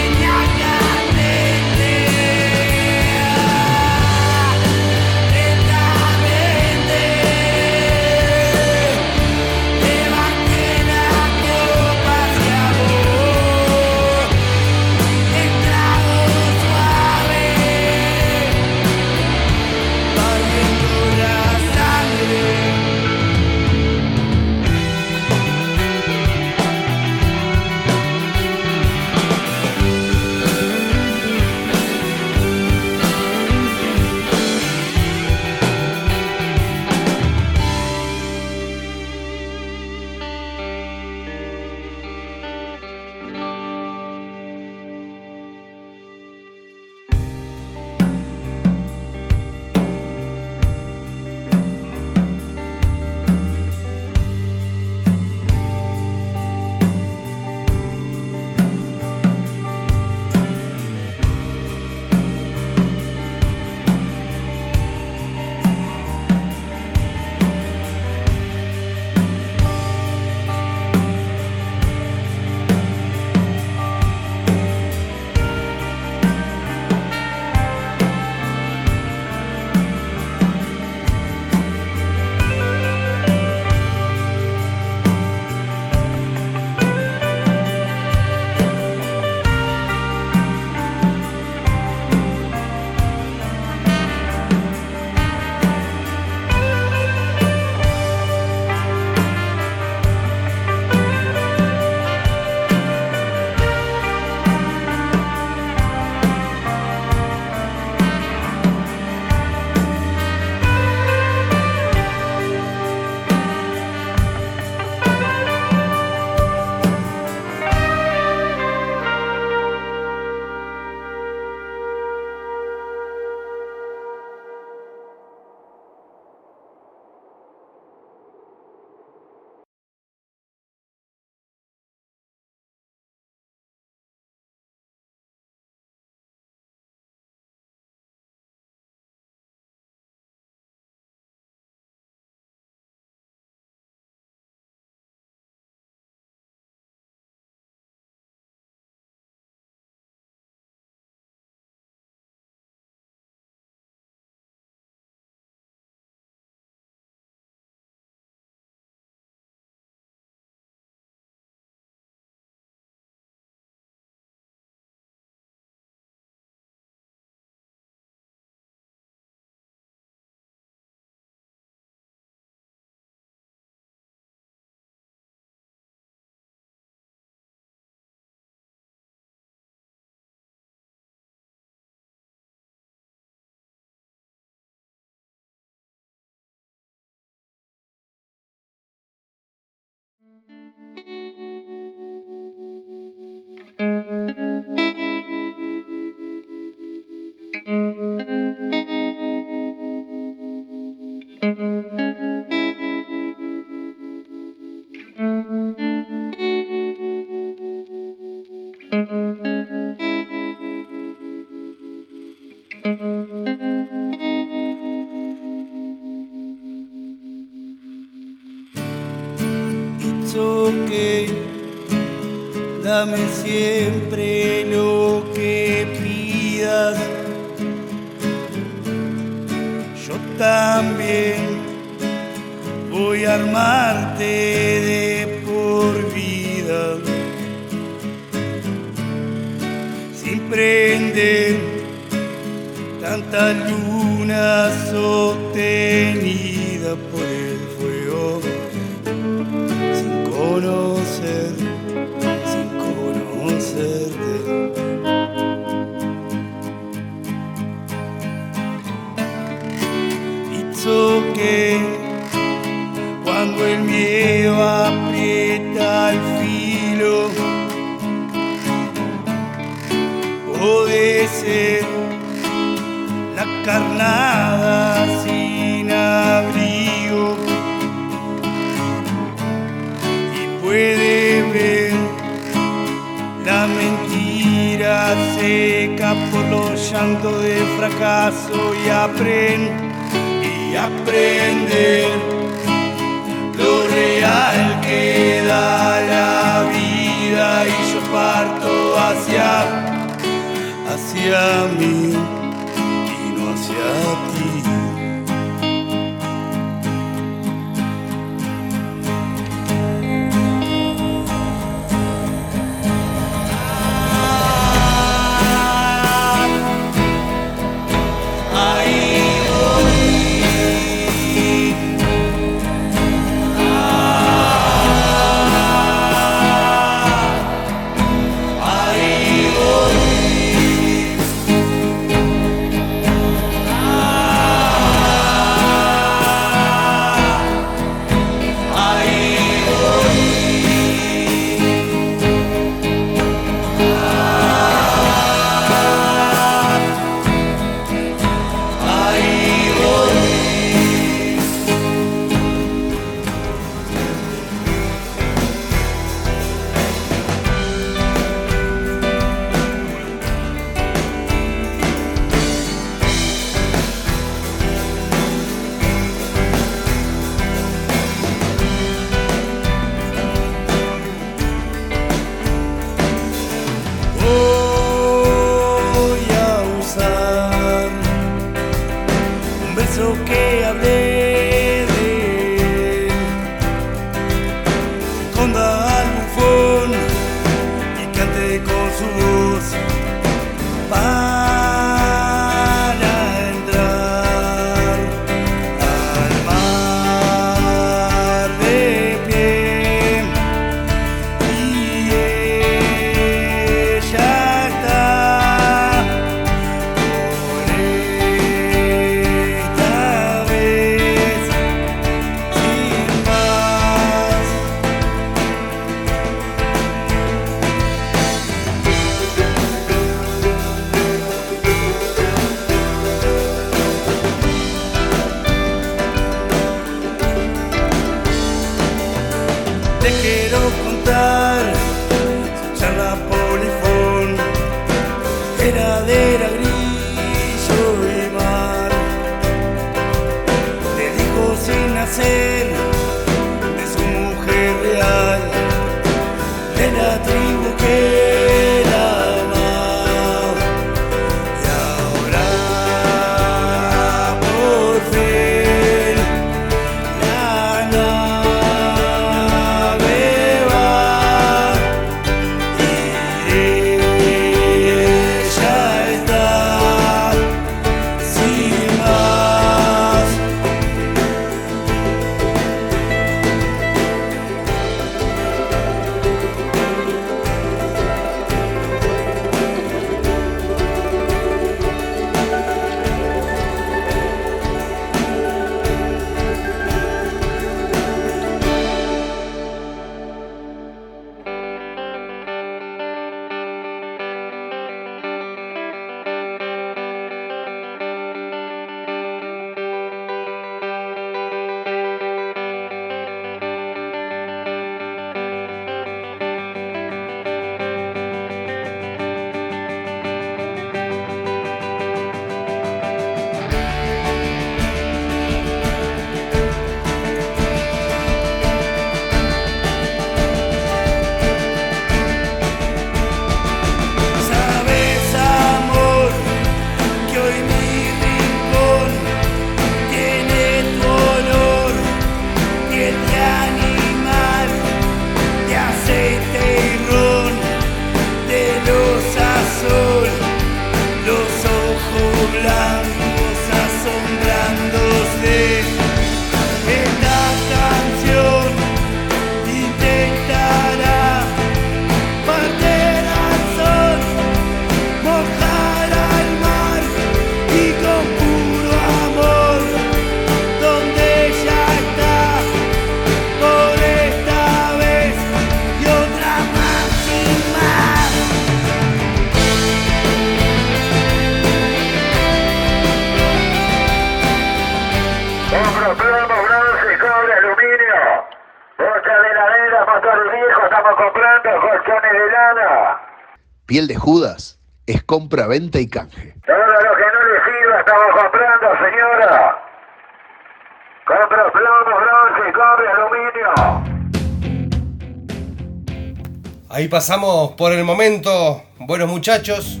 Pasamos por el momento, buenos muchachos.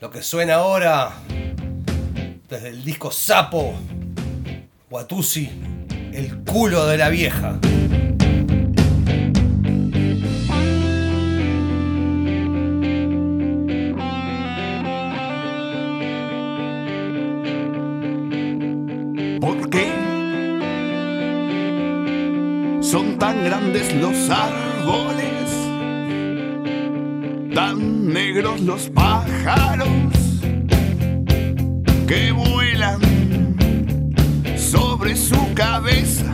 Lo que suena ahora desde el disco Sapo, Watusi, el culo de la vieja. ¿Por qué son tan grandes los Tan negros los pájaros que vuelan sobre su cabeza.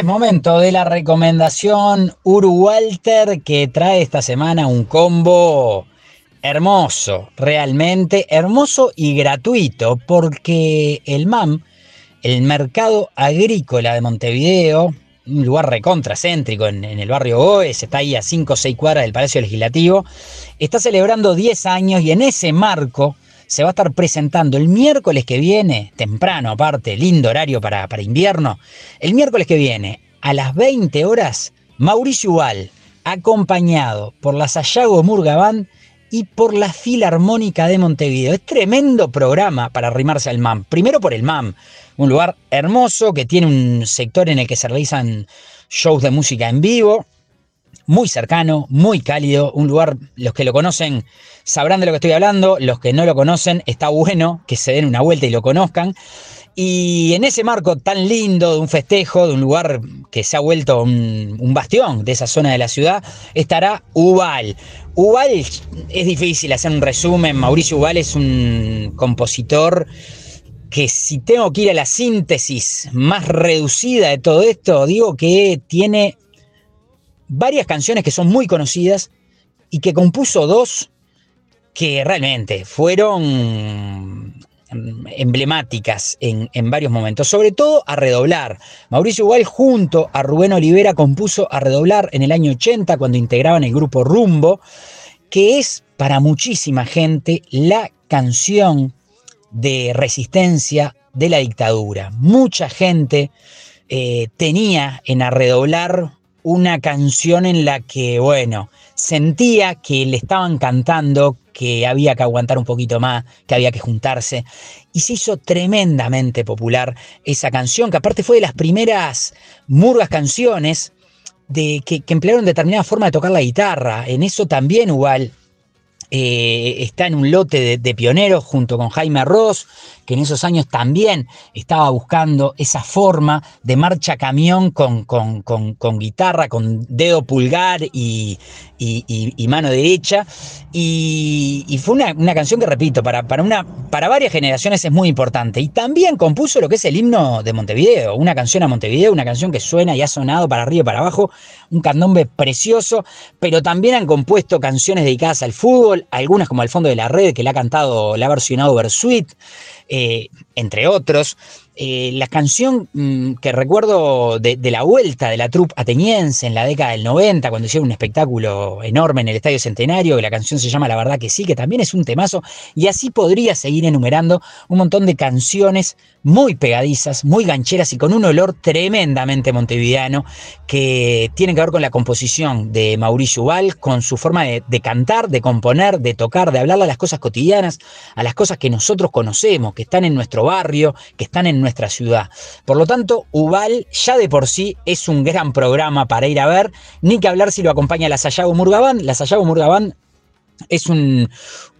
Es momento de la recomendación Uru Walter que trae esta semana un combo hermoso, realmente hermoso y gratuito, porque el MAM, el Mercado Agrícola de Montevideo, un lugar recontracéntrico en, en el barrio Goes, está ahí a 5 o 6 cuadras del Palacio Legislativo, está celebrando 10 años y en ese marco se va a estar presentando el miércoles que viene, temprano aparte, lindo horario para, para invierno, el miércoles que viene a las 20 horas, Mauricio Ubal, acompañado por la Sayago Murgabán y por la Filarmónica de Montevideo. Es tremendo programa para arrimarse al MAM. Primero por el MAM, un lugar hermoso que tiene un sector en el que se realizan shows de música en vivo, muy cercano, muy cálido, un lugar, los que lo conocen sabrán de lo que estoy hablando, los que no lo conocen, está bueno que se den una vuelta y lo conozcan. Y en ese marco tan lindo de un festejo, de un lugar que se ha vuelto un, bastión de esa zona de la ciudad, estará Ubal. Ubal es difícil hacer un resumen. Mauricio Ubal es un compositor que si tengo que ir a la síntesis más reducida de todo esto, digo que tiene varias canciones que son muy conocidas y que compuso dos que realmente fueron emblemáticas en, en, varios momentos, sobre todo a redoblar. Mauricio Igual junto a Rubén Olivera compuso a redoblar en el año 80 cuando integraban el grupo Rumbo, que es para muchísima gente la canción de resistencia de la dictadura. Mucha gente eh, tenía en a redoblar una canción en la que, bueno, sentía que le estaban cantando, que había que aguantar un poquito más, que había que juntarse. Y se hizo tremendamente popular esa canción, que aparte fue de las primeras murgas canciones de, que, emplearon determinada forma de tocar la guitarra. En eso también igual eh, está en un lote de, de, pioneros junto con Jaime Ross, que en esos años también estaba buscando esa forma de marcha camión con, con, con, guitarra, con dedo pulgar y, y, y mano derecha. Y, fue una, una, canción que, repito, para, para, una, para varias generaciones es muy importante. Y también compuso lo que es el himno de Montevideo, una canción a Montevideo, una canción que suena y ha sonado para arriba y para abajo, un candombe precioso, pero también han compuesto canciones dedicadas al fútbol, algunas como Al fondo de la red, que la ha cantado, la ha versionado Bersuit, eh, entre otros. Eh, la canción mmm, que recuerdo de, la vuelta de la troupe ateniense en la década del 90, cuando hicieron un espectáculo enorme en el Estadio Centenario, que la canción se llama La verdad que sí, que también es un temazo, y así podría seguir enumerando un montón de canciones muy pegadizas, muy gancheras y con un olor tremendamente montevideano que tienen que ver con la composición de Mauricio Ubal, con su forma de, de cantar, de componer, de tocar, de hablarle a las cosas cotidianas, a las cosas que nosotros conocemos, que están en nuestro barrio, que están en nuestra ciudad. Por lo tanto, Ubal ya de por sí es un gran programa para ir a ver, ni que hablar si lo acompaña la Sayago Murgabán. La Sayago Murgabán es un,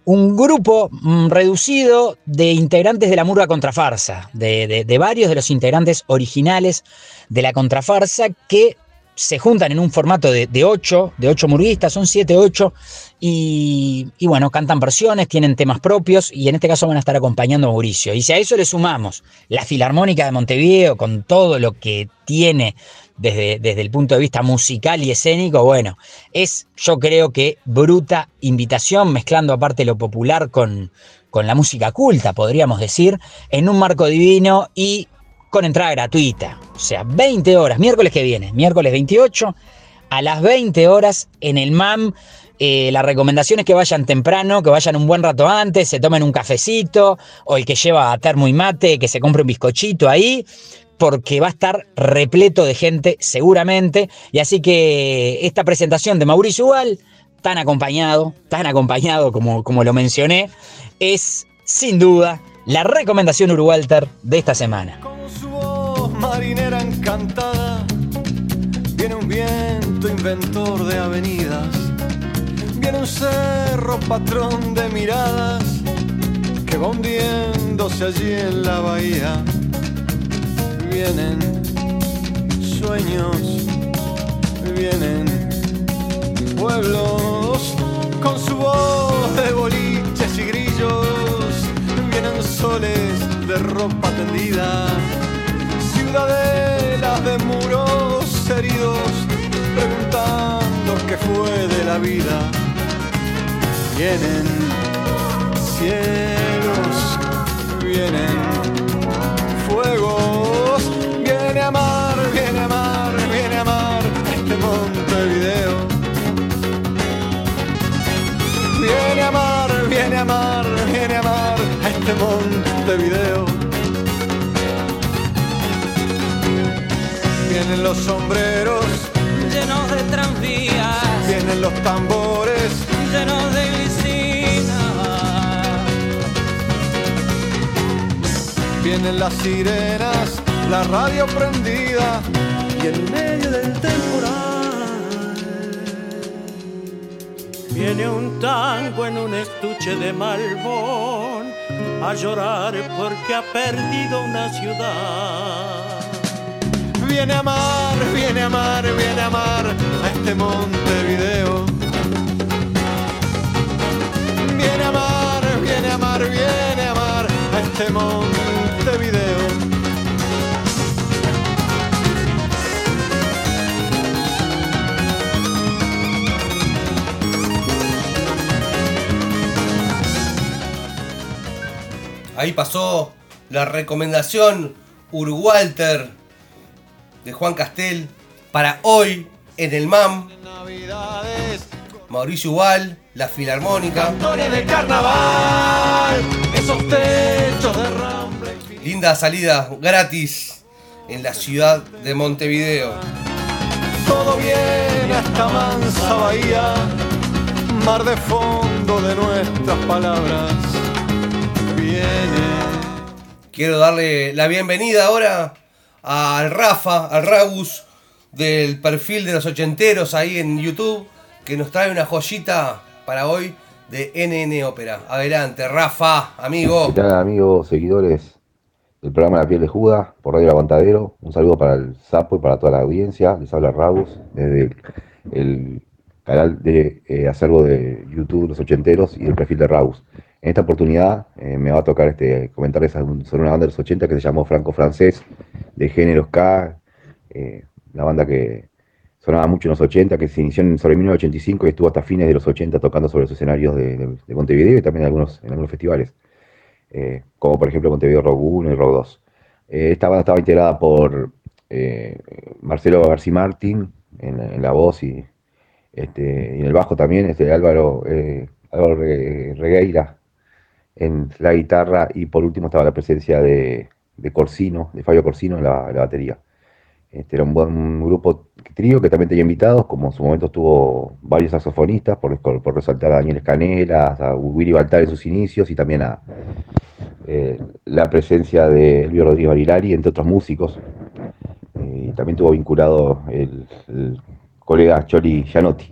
un grupo mm, reducido de integrantes de la Murga Contrafarsa, de, de, de, varios de los integrantes originales de la Contrafarsa que se juntan en un formato de, de ocho, de ocho murguistas, son siete, ocho, y, bueno, cantan versiones, tienen temas propios, y en este caso van a estar acompañando a Mauricio. Y si a eso le sumamos la Filarmónica de Montevideo, con todo lo que tiene desde, desde, el punto de vista musical y escénico, bueno, es yo creo que bruta invitación, mezclando aparte lo popular con, con la música culta, podríamos decir, en un marco divino y con entrada gratuita. O sea, 20 horas, miércoles que viene, miércoles 28, a las 20 horas en el MAM. Eh, la recomendación es que vayan temprano, que vayan un buen rato antes, se tomen un cafecito, o el que lleva termo y mate, que se compre un bizcochito ahí, porque va a estar repleto de gente seguramente. Y así que esta presentación de Mauricio Ubal, tan acompañado, tan acompañado como, como lo mencioné, es sin duda la recomendación Urugualter de esta semana. Con su voz marinera encantada, viene un viento inventor de avenidas, viene un cerro patrón de miradas que va hundiéndose allí en la bahía vienen sueños, vienen pueblos con su voz de boliches y grillos, vienen soles de ropa tendida, ciudadelas de muros heridos, preguntando qué fue de la vida. Vienen cielos, vienen fuegos viene a amar, viene a amar, viene a amar este Montevideo. Viene a amar, viene a amar, viene a amar a este Montevideo. Vienen los sombreros llenos de tranvías, vienen los tambores llenos de Vienen las sirenas la radio prendida y en medio del temporal Viene un tango en un estuche de malbón a llorar porque ha perdido una ciudad. Viene a amar, viene a amar, viene a amar a este Montevideo. Viene a amar, viene a amar, viene a amar a este Montevideo. Ahí pasó la recomendación Urwalter de Juan Castel para hoy en el MAM. Mauricio Ubal, la Filarmónica. de carnaval, esos techos de. Linda salida gratis en la ciudad de Montevideo. Todo viene a esta mansa bahía, mar de fondo de nuestras palabras. Quiero darle la bienvenida ahora al Rafa, al Ragus del perfil de los ochenteros ahí en YouTube, que nos trae una joyita para hoy de NN Ópera. Adelante, Rafa, amigo. ¿Qué tal amigos, seguidores del programa La Piel de Judas por Radio El Aguantadero? Un saludo para el Sapo y para toda la audiencia. Les habla Ragus desde el, el canal de eh, acervo de YouTube Los Ochenteros y el perfil de Ragus. En esta oportunidad eh, me va a tocar este, comentarles sobre una banda de los 80 que se llamó Franco Francés, de género ska, eh, una banda que sonaba mucho en los 80, que se inició en, sobre 1985 y estuvo hasta fines de los 80 tocando sobre los escenarios de, de- de Montevideo y también en algunos, en algunos festivales, eh, como por ejemplo Montevideo Rock 1 y Rock 2. Eh, esta banda estaba integrada por Marcelo García Martín en, la- voz y, este, y en el bajo también, este, Álvaro, Álvaro Re- Regueira en la guitarra y por último estaba la presencia de, de Corsino, de Fabio Corsino en la, la batería. Este era un buen grupo trío que también tenía invitados, como en su momento tuvo varios saxofonistas, por, por resaltar a Daniel Escanelas, a Willy Baltar en sus inicios y también a eh, la presencia de Elvio Rodríguez Barilari, entre otros músicos. Eh, y también tuvo vinculado el, colega Choli Gianotti,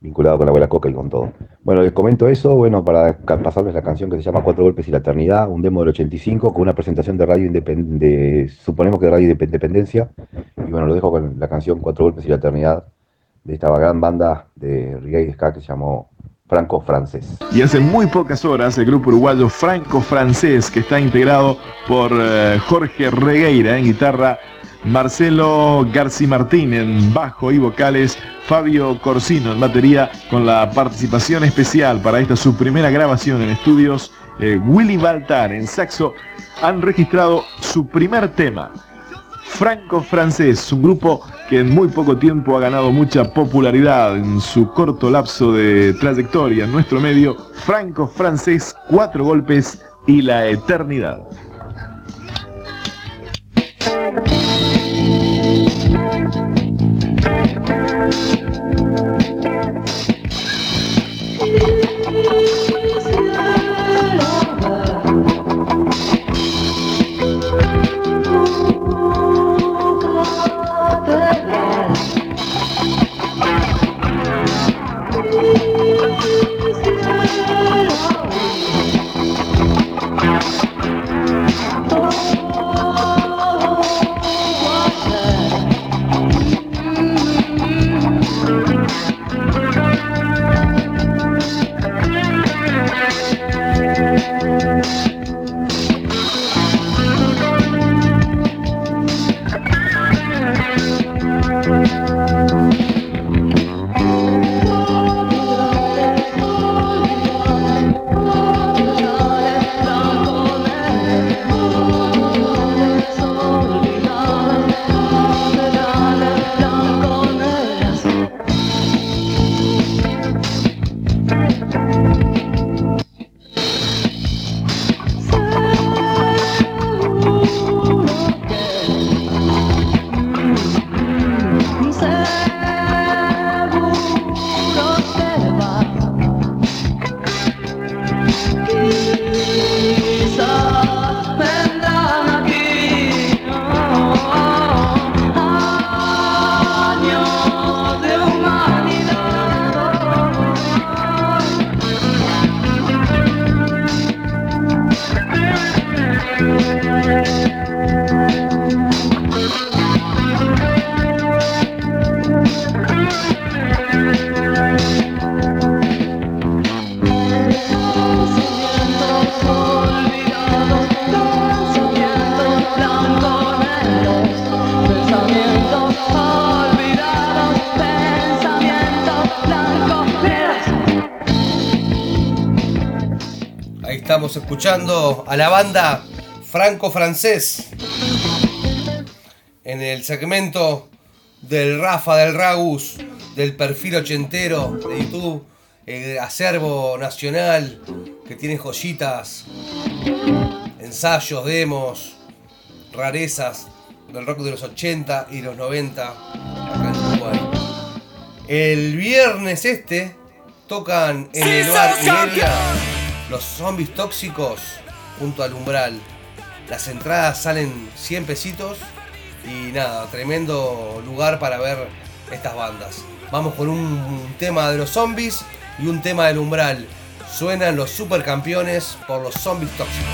vinculado con la abuela Coca y con todo. Bueno, les comento eso, bueno, para pasarles la canción que se llama Cuatro Golpes y la Eternidad, un demo del 85 con una presentación de radio independiente, suponemos que de radio Indep- independencia, y bueno, lo dejo con la canción Cuatro Golpes y la Eternidad de esta gran banda de reggae ska que se llamó Franco Francés. Y hace muy pocas horas el grupo uruguayo franco-francés, que está integrado por eh, Jorge Regueira en guitarra, Marcelo García Martín en bajo y vocales, Fabio Corsino en batería, con la participación especial para esta su primera grabación en estudios, eh, Willy Baltar en saxo, han registrado su primer tema, Franco Francés, un grupo que en muy poco tiempo ha ganado mucha popularidad en su corto lapso de trayectoria en nuestro medio. Franco Francés, cuatro golpes y la eternidad. Escuchando a la banda franco-francés en el segmento del Rafa del Ragus, del perfil ochentero de YouTube, el acervo nacional que tiene joyitas, ensayos, demos, rarezas del rock de los 80 y los 90 acá en Uruguay. El viernes este tocan en el bar Iberia los zombies tóxicos junto al umbral. Las entradas salen 100 pesitos y nada, tremendo lugar para ver estas bandas. Vamos con un tema de los zombies y un tema del umbral. Suenan los supercampeones por los zombies tóxicos.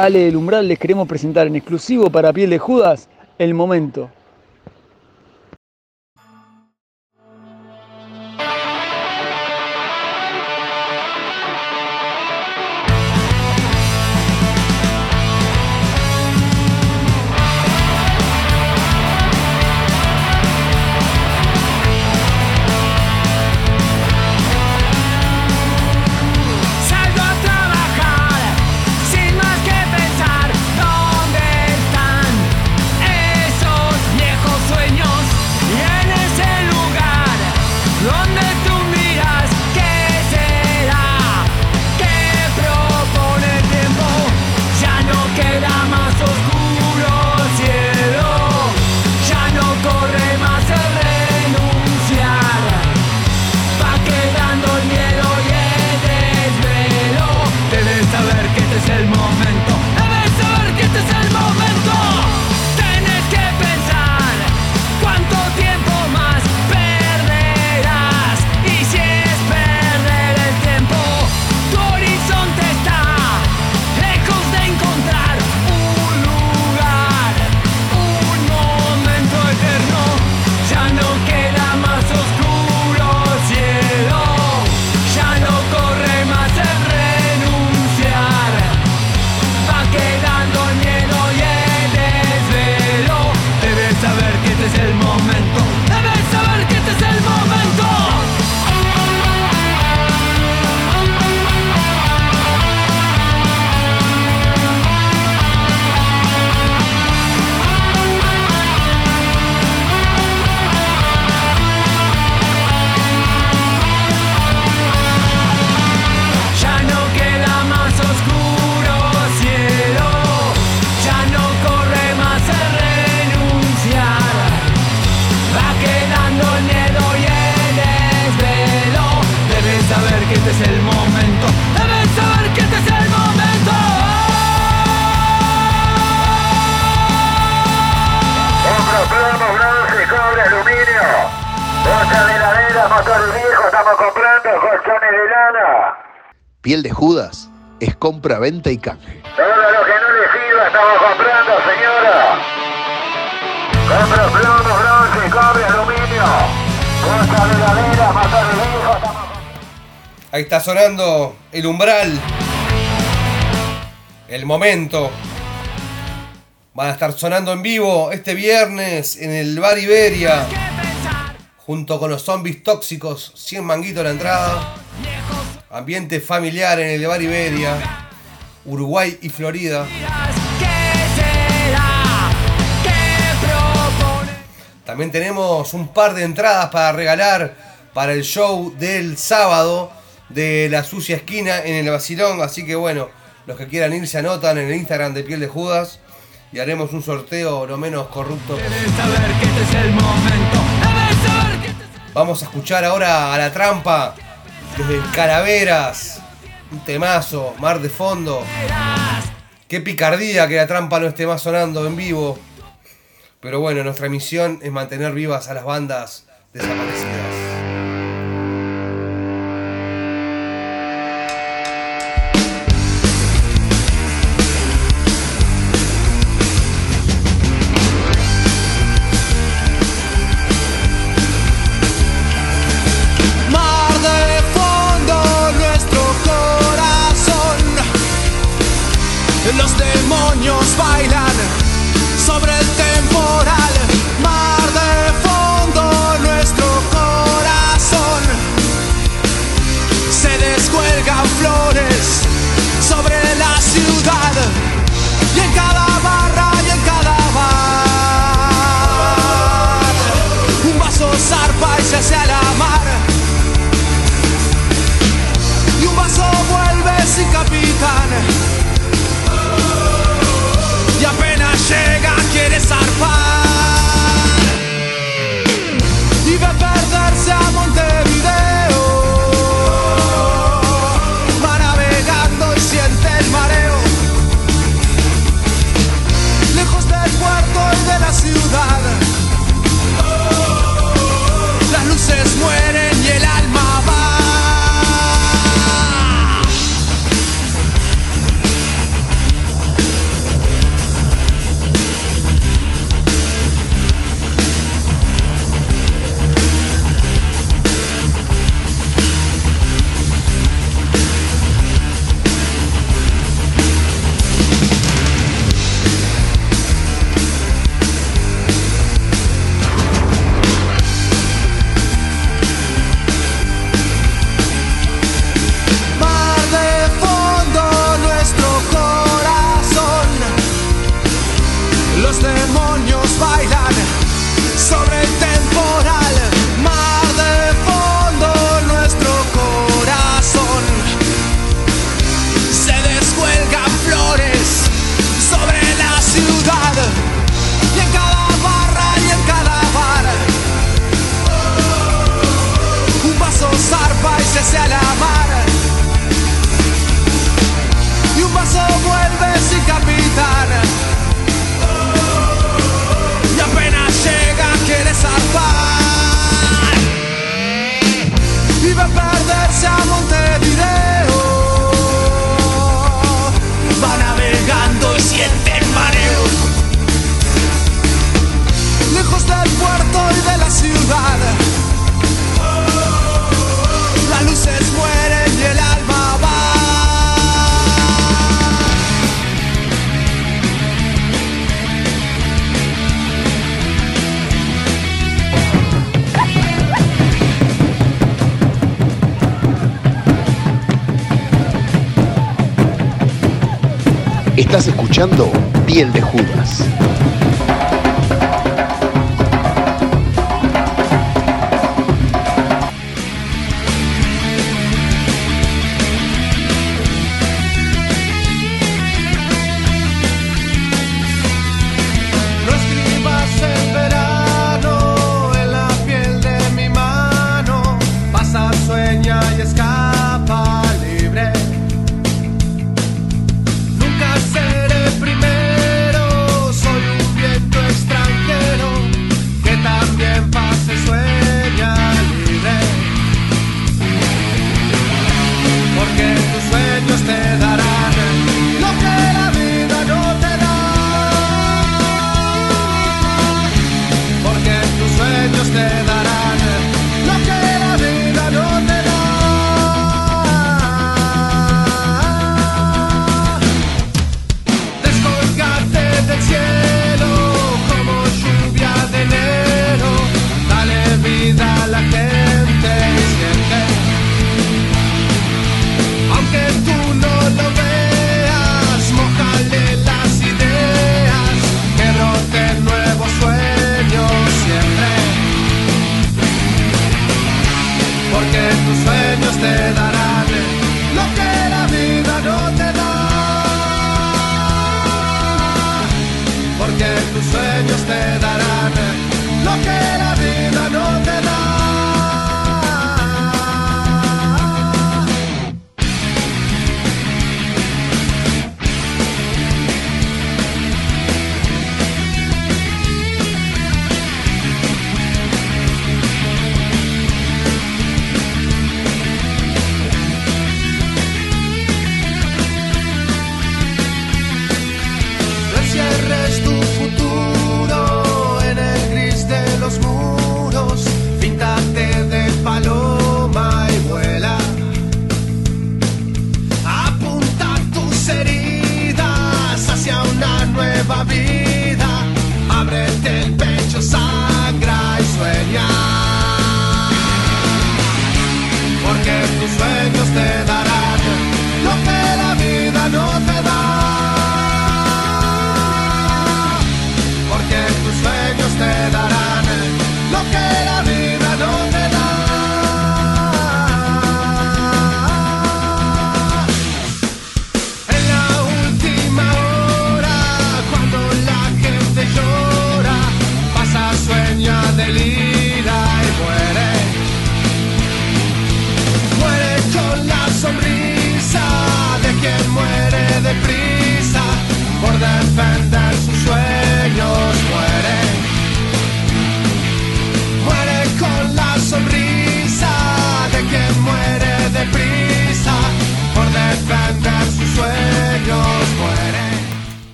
Ale del Umbral les queremos presentar en exclusivo para Piel de Judas el momento. Venta y canje. Todo lo que no le sirva estamos comprando, señora. Compro plomo, bronce, cobre, aluminio. Bolsa de heladera, motor viejo, estamos Ahí está sonando el umbral. El momento. Van a estar sonando en vivo este viernes en el Bar Iberia. Junto con los zombies tóxicos. 100 manguitos la entrada. Ambiente familiar en el Bar Iberia. Uruguay y Florida. También tenemos un par de entradas para regalar para el show del sábado de la sucia esquina en el Basilón. Así que bueno, los que quieran ir se anotan en el Instagram de Piel de Judas y haremos un sorteo lo menos corrupto. Vamos a escuchar ahora a la trampa desde Calaveras. Un temazo, mar de fondo. Qué picardía que la trampa no esté más sonando en vivo. Pero bueno, nuestra misión es mantener vivas a las bandas desaparecidas. Piel de Judas.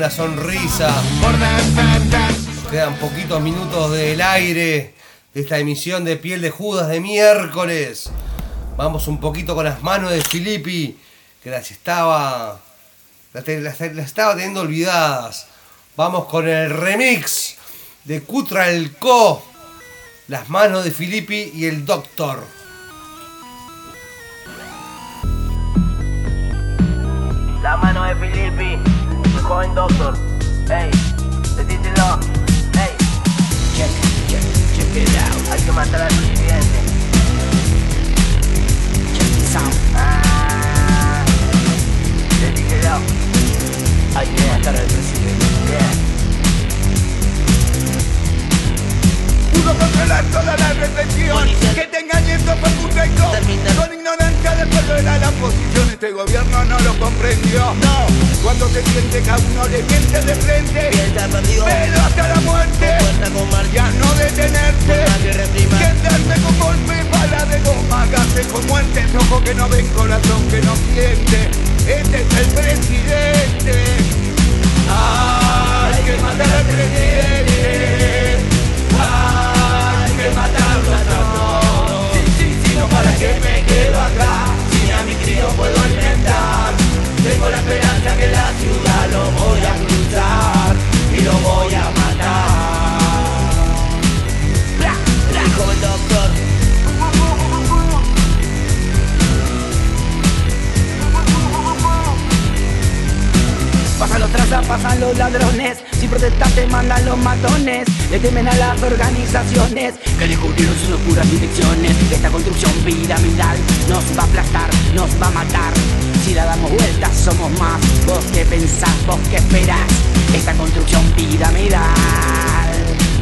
una sonrisa. Quedan poquitos minutos del aire de esta emisión de Piel de Judas de miércoles. Vamos un poquito con las manos de Filippi, que las estaba, las, las estaba teniendo olvidadas. Vamos con el remix de Cutra el Co, las manos de Filippi y el Doctor. La mano de Filippi. Coin Doctor. Ey, decíselo. Ey. Check, check, check it out. Hay que matar al presidente. Check this out. Ah, decíselo. Hay que matar al presidente. Yeah. Juro controlar el acto de la represión. Que te engañando por un traidor Con ignorancia del pueblo era la posición Este gobierno no lo comprendió. No, cuando te sientes a uno le mientes de frente. Pero hasta la muerte. Ya no detenerte. Quedarme con golpe bala de goma. Con muerte, ojo que no ven, corazón que no siente Este es el presidente. Hay que matar al presidente matarlo a todos. Sí, sí, sí, no para que me quedo acá. Si a mi crío puedo alimentar. Tengo la esperanza que la ciudad lo voy a cruzar y lo voy a matar. Pasan los trazas, pasan los ladrones. Sin protestar te mandan los matones. Le temen a las organizaciones. Que descubrieron sus oscuras direcciones. Esta construcción piramidal Nos va a aplastar, nos va a matar. Si la damos vueltas somos más. Vos que pensás, vos que esperás Esta construcción piramidal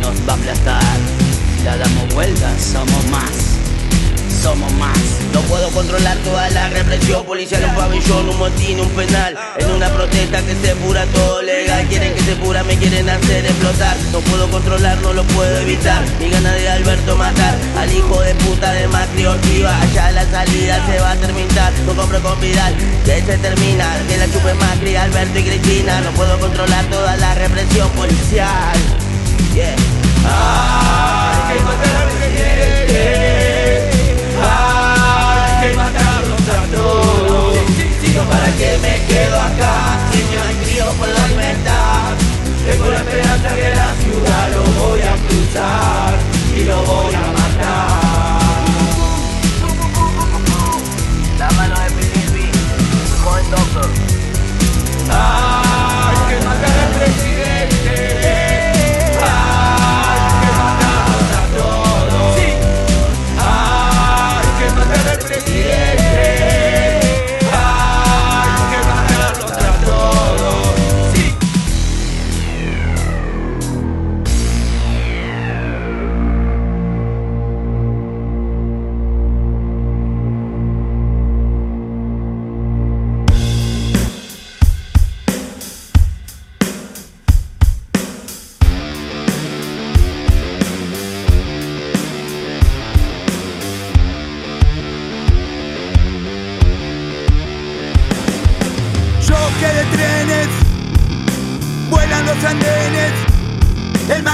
Nos va a aplastar. Si la damos vueltas somos más Somos más No puedo controlar toda la represión policial, un pabellón, un motín, un penal. En una protesta que se pura todo legal, quieren que se pura, me quieren hacer explotar. No puedo controlar, no lo puedo evitar. Mi gana de Alberto matar al hijo de puta de Macri Ortiva. Allá la salida se va a terminar, no compro con Vidal, que se termina. Que la chupe Macri, Alberto y Cristina. No puedo controlar toda la represión policial. Para que me quedo acá. Si me han crío puedo alimentar. Tengo la esperanza que la ciudad lo voy a cruzar y lo voy a matar. La mano de Filipe, con doctor.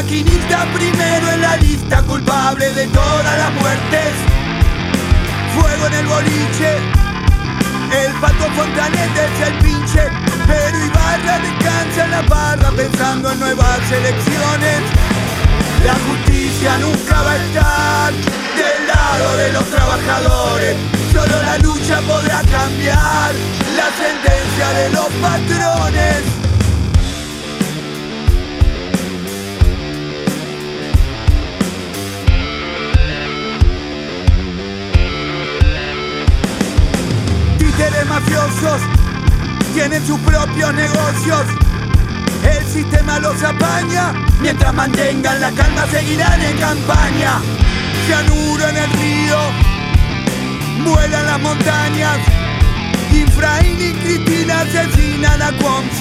Maquinista primero en la lista, culpable de todas las muertes. Fuego en el boliche, el pato Fontanete es el pinche. Pero Ibarra descansa en la barra pensando en nuevas elecciones. La justicia nunca va a estar del lado de los trabajadores. Solo la lucha podrá cambiar la sentencia de los patrones. Tienen sus propios negocios. El sistema los apaña, mientras mantengan la calma seguirán en campaña. Cianuro en el río, vuelan las montañas. Infraín y Cristina asesinan a Quoms,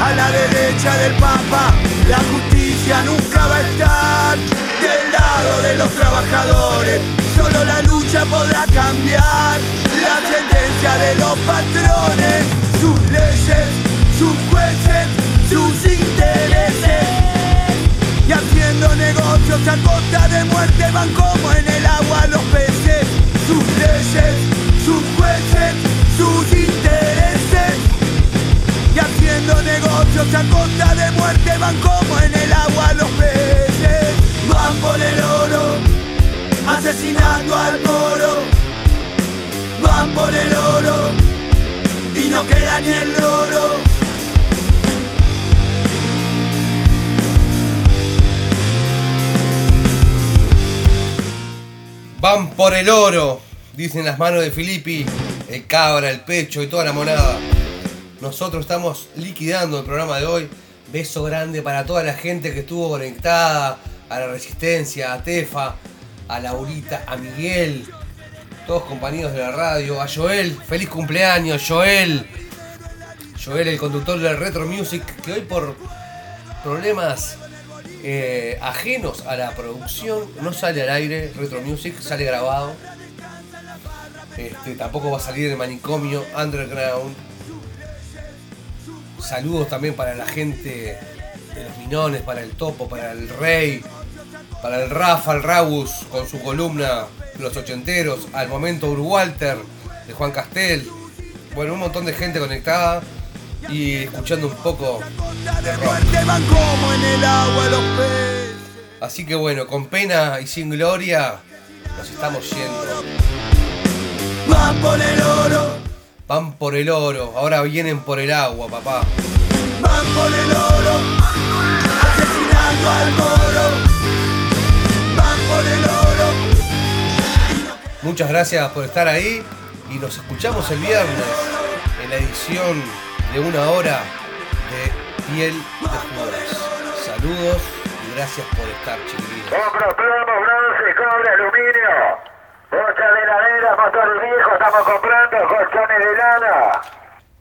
a la derecha del Papa. La justicia nunca va a estar del lado de los trabajadores. Solo la lucha podrá cambiar la sentencia de los patrones, sus leyes, sus jueces, sus intereses. Y haciendo negocios a costa de muerte van como en el agua los peces. Sus leyes, sus jueces, sus intereses. Y haciendo negocios a costa de muerte van como en el agua los peces. Van asesinando al moro. Van por el oro y no queda ni el oro. Van por el oro, dicen las manos de Filippi, el cabra, el pecho y toda la monada. Nosotros estamos liquidando el programa de hoy. Beso grande para toda la gente que estuvo conectada, a la Resistencia, a Tefa, a Laurita, a Miguel, todos compañeros de la radio, a Joel, feliz cumpleaños, Joel. Joel, el conductor de Retro Music, que hoy por problemas eh, ajenos a la producción no sale al aire, Retro Music, sale grabado. Este, tampoco va a salir el manicomio Underground. Saludos también para la gente de los Minones, para el Topo, para el Rey, para el Rafa, el Ragus, con su columna Los Ochenteros, al momento Urwalter, de Juan Castel. Bueno, un montón de gente conectada y escuchando un poco. Así que bueno, con pena y sin gloria, nos estamos yendo. Van por el oro, Van por el oro, ahora vienen por el agua, papá. van por el oro, asesinando al moro. Muchas gracias por estar ahí y nos escuchamos el viernes en la edición de una hora de Piel de Judas. Saludos y gracias por estar, chiquilines. Compro plomo, bronce, cobre, aluminio. Bocha de heladera, motor viejo, estamos comprando colchones de lana.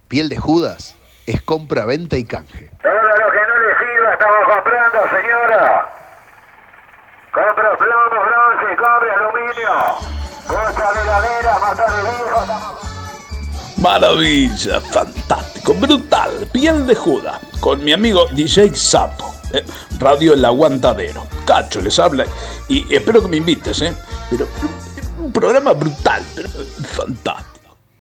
Piel de Judas es compra, venta y canje. Todo lo que no le sirva estamos comprando, señora. Compro plomo, bronce, cobre, aluminio. Maravilla, fantástico, brutal, piel de Judas, con mi amigo DJ Sapo, eh, Radio El Aguantadero. Cacho les habla y espero que me invites, ¿eh? Pero un programa brutal, pero fantástico.